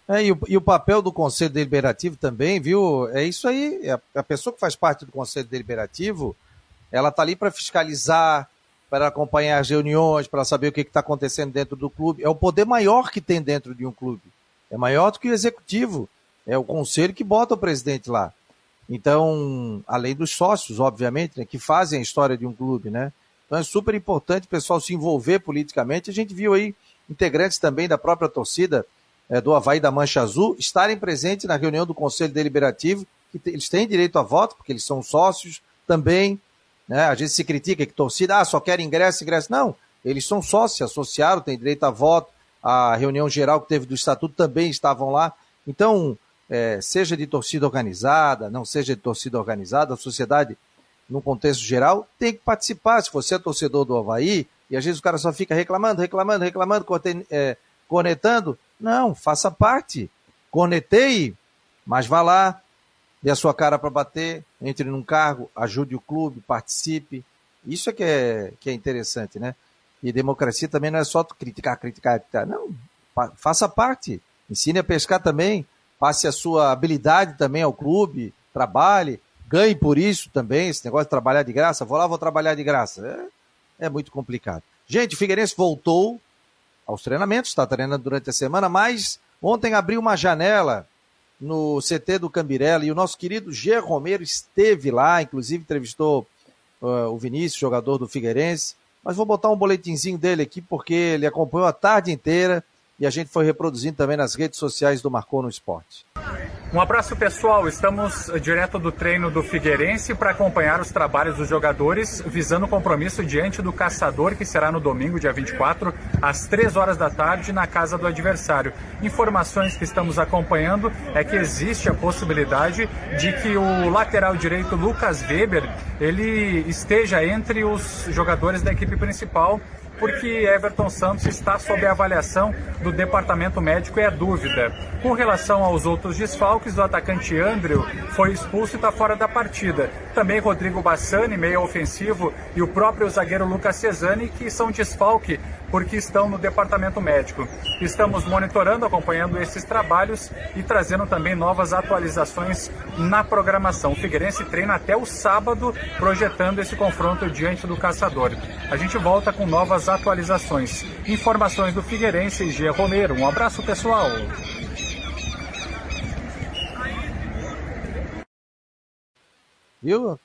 É, e, o, e, o, papel do Conselho Deliberativo também, viu? É isso aí. A, a pessoa que faz parte do Conselho Deliberativo, ela está ali para fiscalizar, para acompanhar as reuniões, para saber o que está acontecendo dentro do clube. É o poder maior que tem dentro de um clube. É maior do que o executivo. É o conselho que bota o presidente lá. Então, além dos sócios, obviamente, né, que fazem a história de um clube, né? Então é super importante o pessoal se envolver politicamente. A gente viu aí integrantes também da própria torcida é, do Havaí da Mancha Azul estarem presentes na reunião do Conselho Deliberativo, que eles têm direito a voto, porque eles são sócios também. Né? A gente se critica que torcida, ah, só quer ingresso, ingresso. Não, eles são sócios, associaram, têm direito a voto. A reunião geral que teve do Estatuto também estavam lá. Então, é, seja de torcida organizada, não seja de torcida organizada, a sociedade, no contexto geral, tem que participar. Se você é torcedor do Havaí, e às vezes o cara só fica reclamando, reclamando, reclamando, é, cornetando, não, faça parte. Corneteie, mas vá lá, dê a sua cara para bater, entre num cargo, ajude o clube, participe. Isso é que é, que é interessante, né? E democracia também não é só criticar, criticar, criticar. Não, faça parte. Ensine a pescar também. Passe a sua habilidade também ao clube. Trabalhe. Ganhe por isso também. Esse negócio de trabalhar de graça. Vou lá, vou trabalhar de graça. É, é muito complicado. Gente, o Figueirense voltou aos treinamentos, está treinando durante a semana, mas ontem abriu uma janela no CT do Cambirela e o nosso querido Gê Romero esteve lá, inclusive entrevistou uh, o Vinícius, jogador do Figueirense. Mas vou botar um boletinzinho dele aqui porque ele acompanhou a tarde inteira e a gente foi reproduzindo também nas redes sociais do Marcou no Esporte. Um abraço pessoal, estamos direto do treino do Figueirense para acompanhar os trabalhos dos jogadores, visando o compromisso diante do Caçador, que será no domingo, dia 24, às 3 horas da tarde, na casa do adversário. Informações que estamos acompanhando é que existe a possibilidade de que o lateral direito Lucas Weber ele esteja entre os jogadores da equipe principal porque Everton Santos está sob avaliação do departamento médico e é dúvida. Com relação aos outros desfalques, o atacante Andrew foi expulso e está fora da partida. Também Rodrigo Bassani, meio ofensivo, e o próprio zagueiro Lucas Cesani, que são desfalque porque estão no departamento médico. Estamos monitorando, acompanhando esses trabalhos e trazendo também novas atualizações na programação. O Figueirense treina até o sábado, projetando esse confronto diante do Caçador. A gente volta com novas atualizações. Informações do Figueirense e G. Romero. Um abraço, pessoal. Viu?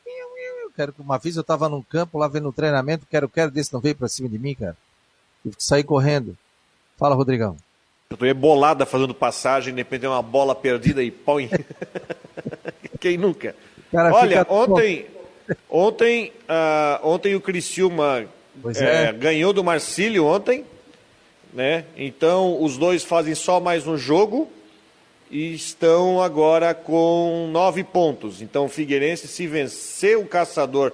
Quero que uma vez eu estava num campo lá vendo um treinamento, quero, quero desse não veio para cima de mim, cara. Tive que sair correndo. Fala, Rodrigão. Eu tô bolada fazendo passagem, de repente uma bola perdida e põe. (laughs) Quem nunca? Cara, Olha, ontem, ontem, uh, ontem o Criciúma é, é. ganhou do Marcílio ontem, né? Então os dois fazem só mais um jogo e estão agora com nove pontos. Então o Figueirense, se vencer o Caçador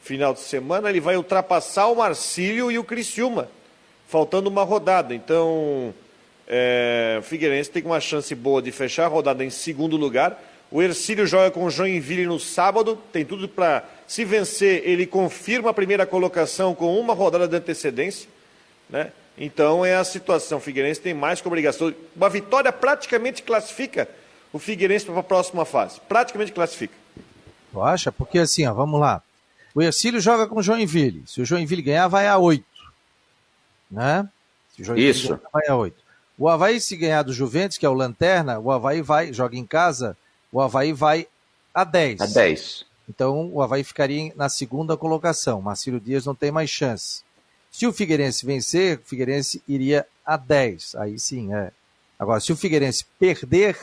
final de semana, ele vai ultrapassar o Marcílio e o Criciúma faltando uma rodada. Então, é, o Figueirense tem uma chance boa de fechar a rodada em segundo lugar. O Ercílio joga com o Joinville no sábado, tem tudo para, se vencer, ele confirma a primeira colocação com uma rodada de antecedência. Né? Então é a situação. O Figueirense tem mais que obrigação. Uma vitória praticamente classifica o Figueirense para a próxima fase. Praticamente classifica. Tu acha? Porque assim, ó, vamos lá. O Ercílio joga com o Joinville. Se o Joinville ganhar, vai a oito né? Isso. Vai a 8. O Havaí, se ganhar do Juventus, que é o Lanterna, o Havaí vai, joga em casa, o Havaí vai a 10. A 10. Então o Havaí ficaria na segunda colocação. Marcílio Dias não tem mais chance. Se o Figueirense vencer, o Figueirense iria a 10. Aí sim, é. Agora, se o Figueirense perder,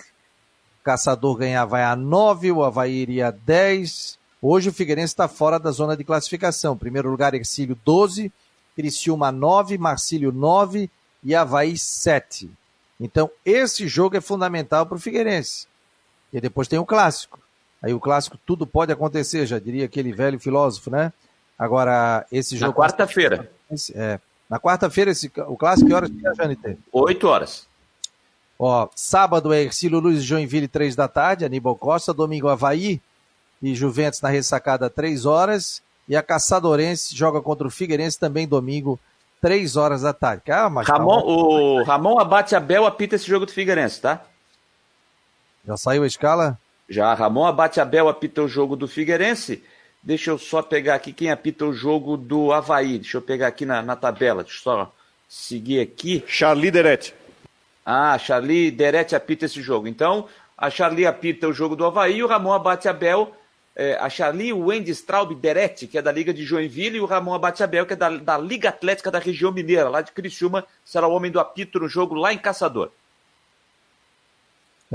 o Caçador ganhar vai a 9, o Havaí iria a 10. Hoje o Figueirense está fora da zona de classificação. Primeiro lugar, Exílio 12, Criciúma 9, Marcílio 9 e Havaí 7. Então, esse jogo é fundamental para o Figueirense. E depois tem o clássico. Aí o clássico tudo pode acontecer, já diria aquele velho filósofo, né? Agora, esse jogo. Na quarta-feira. É. Na quarta-feira, o clássico, que horas que é, Janiter? Oito horas. Ó, sábado é Ercílio Luiz e Joinville, três da tarde, Aníbal Costa. Domingo, Havaí e Juventus na ressacada, três horas. E a Caçadorense joga contra o Figueirense também domingo, 3 horas da tarde. Ah, mas Ramon, tá o Ramon Abate Abel apita esse jogo do Figueirense, tá? Já saiu a escala? Já, Ramon Abate Abel apita o jogo do Figueirense. Deixa eu só pegar aqui quem apita o jogo do Havaí. Deixa eu pegar aqui na, na tabela. Deixa eu só seguir aqui. Charlie Derete. Ah, Charlie Derete apita esse jogo. Então, a Charlie apita o jogo do Havaí e o Ramon Abate Abel é, a Charlie Wendy Straub Deretti, que é da Liga de Joinville, e o Ramon Abatiabel, que é da, da Liga Atlética da região mineira, lá de Criciúma, será o homem do apito no jogo lá em Caçador.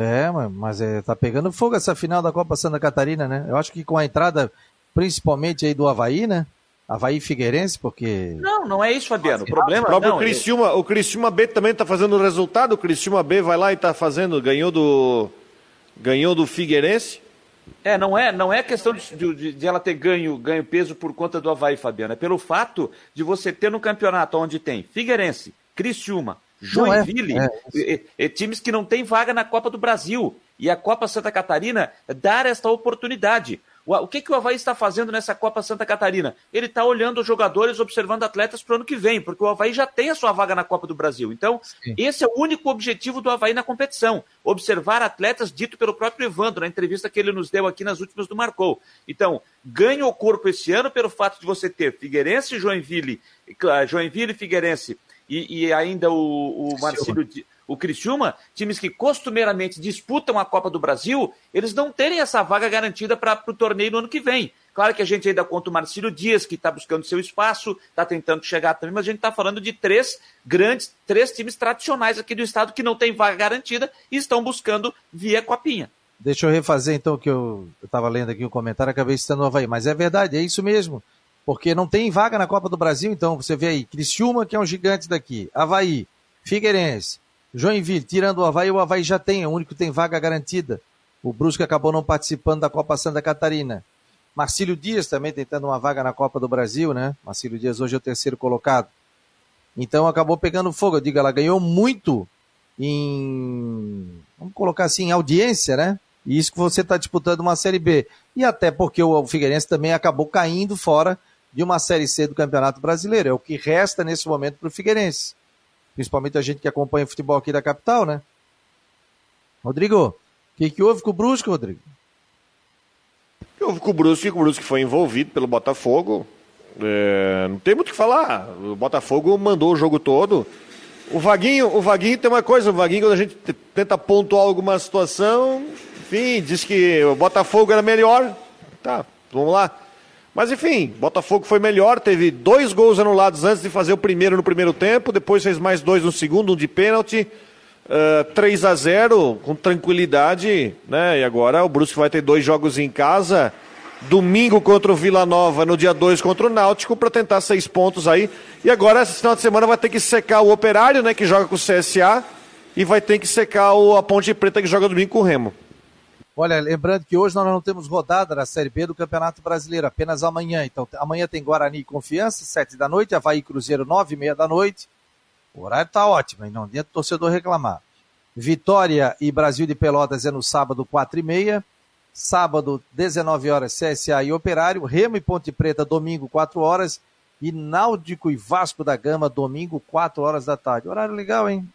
É, mas é, tá pegando fogo essa final da Copa Santa Catarina, né? Eu acho que com a entrada, principalmente aí do Havaí, né? Havaí Figueirense, porque. Não, não é isso, Fabiano. O problema o próprio não, Criciúma, o Criciúma B também está fazendo o resultado. O Criciúma B vai lá e está fazendo, ganhou do ganhou do Figueirense. É, não é, não é questão de, de, de, ela ter ganho, ganho peso por conta do Havaí, Fabiano. É pelo fato de você ter no campeonato onde tem Figueirense, Criciúma, é. Joinville, é, é, é, times que não têm vaga na Copa do Brasil. E a Copa Santa Catarina dar esta oportunidade. O que, que o Havaí está fazendo nessa Copa Santa Catarina? Ele está olhando os jogadores, observando atletas para o ano que vem, porque o Havaí já tem a sua vaga na Copa do Brasil. Então, Sim. esse é o único objetivo do Havaí na competição: observar atletas, dito pelo próprio Evandro, na entrevista que ele nos deu aqui nas últimas do Marcou. Então, ganha o corpo esse ano pelo fato de você ter Figueirense, Joinville, Joinville Figueirense e, e ainda o, o Marcílio o Criciúma, times que costumeiramente disputam a Copa do Brasil, eles não terem essa vaga garantida para o torneio no ano que vem. Claro que a gente ainda conta o Marcílio Dias, que está buscando seu espaço, está tentando chegar também, mas a gente está falando de três grandes, três times tradicionais aqui do estado que não tem vaga garantida e estão buscando via Copinha. Deixa eu refazer então o que eu estava lendo aqui o comentário, acabei citando o Havaí, mas é verdade, é isso mesmo. Porque não tem vaga na Copa do Brasil, então você vê aí, Criciúma, que é um gigante daqui, Havaí, Figueirense, Joinville, tirando o Havaí, o Havaí já tem, é o único que tem vaga garantida. O Brusque acabou não participando da Copa Santa Catarina. Marcílio Dias também tentando uma vaga na Copa do Brasil, né? Marcílio Dias hoje é o terceiro colocado. Então acabou pegando fogo. Eu digo, ela ganhou muito em. Vamos colocar assim, em audiência, né? E isso que você está disputando uma Série B. E até porque o Figueirense também acabou caindo fora de uma Série C do Campeonato Brasileiro. É o que resta nesse momento para o Figueirense. Principalmente a gente que acompanha o futebol aqui da capital, né? Rodrigo, o que, que houve com o Brusque, Rodrigo? Houve com o Brusque, o Brusque foi envolvido pelo Botafogo. É, não tem muito o que falar. O Botafogo mandou o jogo todo. O Vaguinho, o Vaguinho tem uma coisa, o Vaguinho, quando a gente tenta pontuar alguma situação, enfim, diz que o Botafogo era melhor. Tá, vamos lá. Mas enfim, Botafogo foi melhor, teve dois gols anulados antes de fazer o primeiro no primeiro tempo, depois fez mais dois no segundo, um de pênalti. Uh, 3 a 0 com tranquilidade, né? E agora o Brusque vai ter dois jogos em casa domingo contra o Vila Nova, no dia 2 contra o Náutico, para tentar seis pontos aí. E agora, esse final de semana, vai ter que secar o Operário, né, que joga com o CSA, e vai ter que secar o, a Ponte Preta, que joga domingo com o Remo. Olha, lembrando que hoje nós não temos rodada na Série B do Campeonato Brasileiro, apenas amanhã. Então, amanhã tem Guarani e Confiança, sete da noite, Havaí Cruzeiro, nove e meia da noite. O horário tá ótimo, hein? não adianta o torcedor reclamar. Vitória e Brasil de Pelotas é no sábado, quatro e meia. Sábado, 19 horas, CSA e Operário. Remo e Ponte Preta, domingo, 4 horas. E Náutico e Vasco da Gama, domingo, 4 horas da tarde. Horário legal, hein?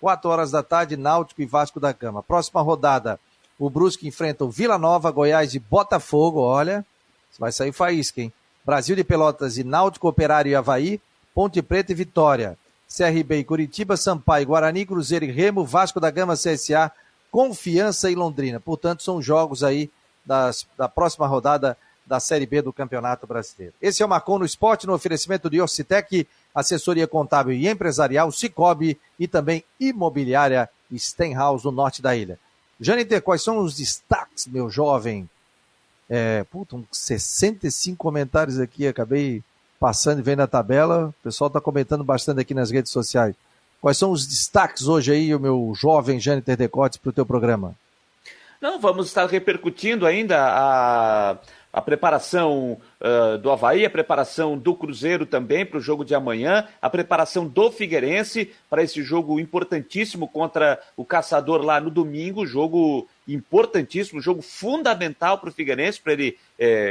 4 horas da tarde, Náutico e Vasco da Gama. Próxima rodada, o Brusque enfrenta o Vila Nova, Goiás e Botafogo. Olha, vai sair faísca, hein? Brasil de Pelotas e Náutico, Operário e Havaí. Ponte Preta e Vitória. CRB e Curitiba, Sampaio, Guarani, Cruzeiro e Remo, Vasco da Gama, CSA, Confiança e Londrina. Portanto, são jogos aí das, da próxima rodada da Série B do Campeonato Brasileiro. Esse é o Marcon no Esporte, no oferecimento de Orcitec, assessoria contábil e empresarial, Cicobi e também imobiliária Stenhouse, no norte da ilha. Janiter, quais são os destaques, meu jovem? É, puta, uns 65 comentários aqui, acabei passando e vendo a tabela. O pessoal está comentando bastante aqui nas redes sociais. Quais são os destaques hoje aí, o meu jovem Jâniter Decotes, para o teu programa? Não, vamos estar repercutindo ainda a, a preparação uh, do Havaí, a preparação do Cruzeiro também para o jogo de amanhã, a preparação do Figueirense para esse jogo importantíssimo contra o Caçador lá no domingo, jogo importantíssimo, jogo fundamental para o Figueirense, para ele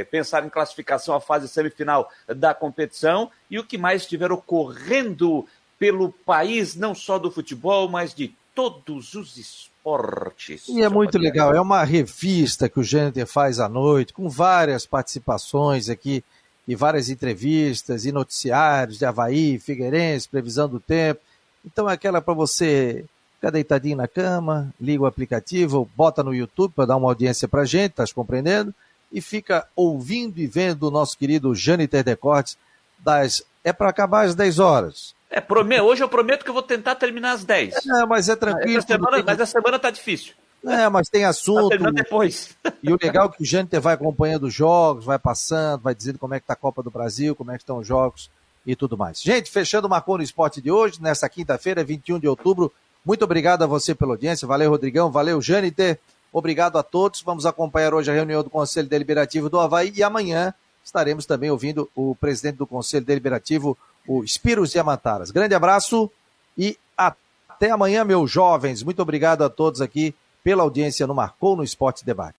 pensar em classificação à fase semifinal da competição, e o que mais estiver ocorrendo pelo país, não só do futebol, mas de todos os esportes. E é muito legal, é uma revista que o Jâniter faz à noite, com várias participações aqui, e várias entrevistas, e noticiários de Havaí, Figueirense, previsão do tempo. Então é aquela para você ficar deitadinho na cama, liga o aplicativo, bota no YouTube para dar uma audiência para gente, tá compreendendo? E fica ouvindo e vendo o nosso querido Jâniter Decortes, das... é para acabar às 10 horas é, prome... Hoje eu prometo que eu vou tentar terminar às 10. É, mas é tranquilo. Semana, Mas a semana tá difícil. É, mas tem assunto. Tá depois. (laughs) E o legal é que o Jâniter vai acompanhando os jogos, vai passando, vai dizendo como é que tá a Copa do Brasil, como é que estão os jogos e tudo mais. Gente, fechando o Marcou no Esporte de hoje, nessa quinta-feira, 21 de outubro. Muito obrigado a você pela audiência. Valeu, Rodrigão. Valeu, Jâniter. Obrigado a todos. Vamos acompanhar hoje a reunião do Conselho Deliberativo do Havaí e amanhã estaremos também ouvindo o presidente do Conselho Deliberativo, o Spiros Yamataras. Grande abraço e até amanhã, meus jovens. Muito obrigado a todos aqui pela audiência no Marcou no Esporte Debate.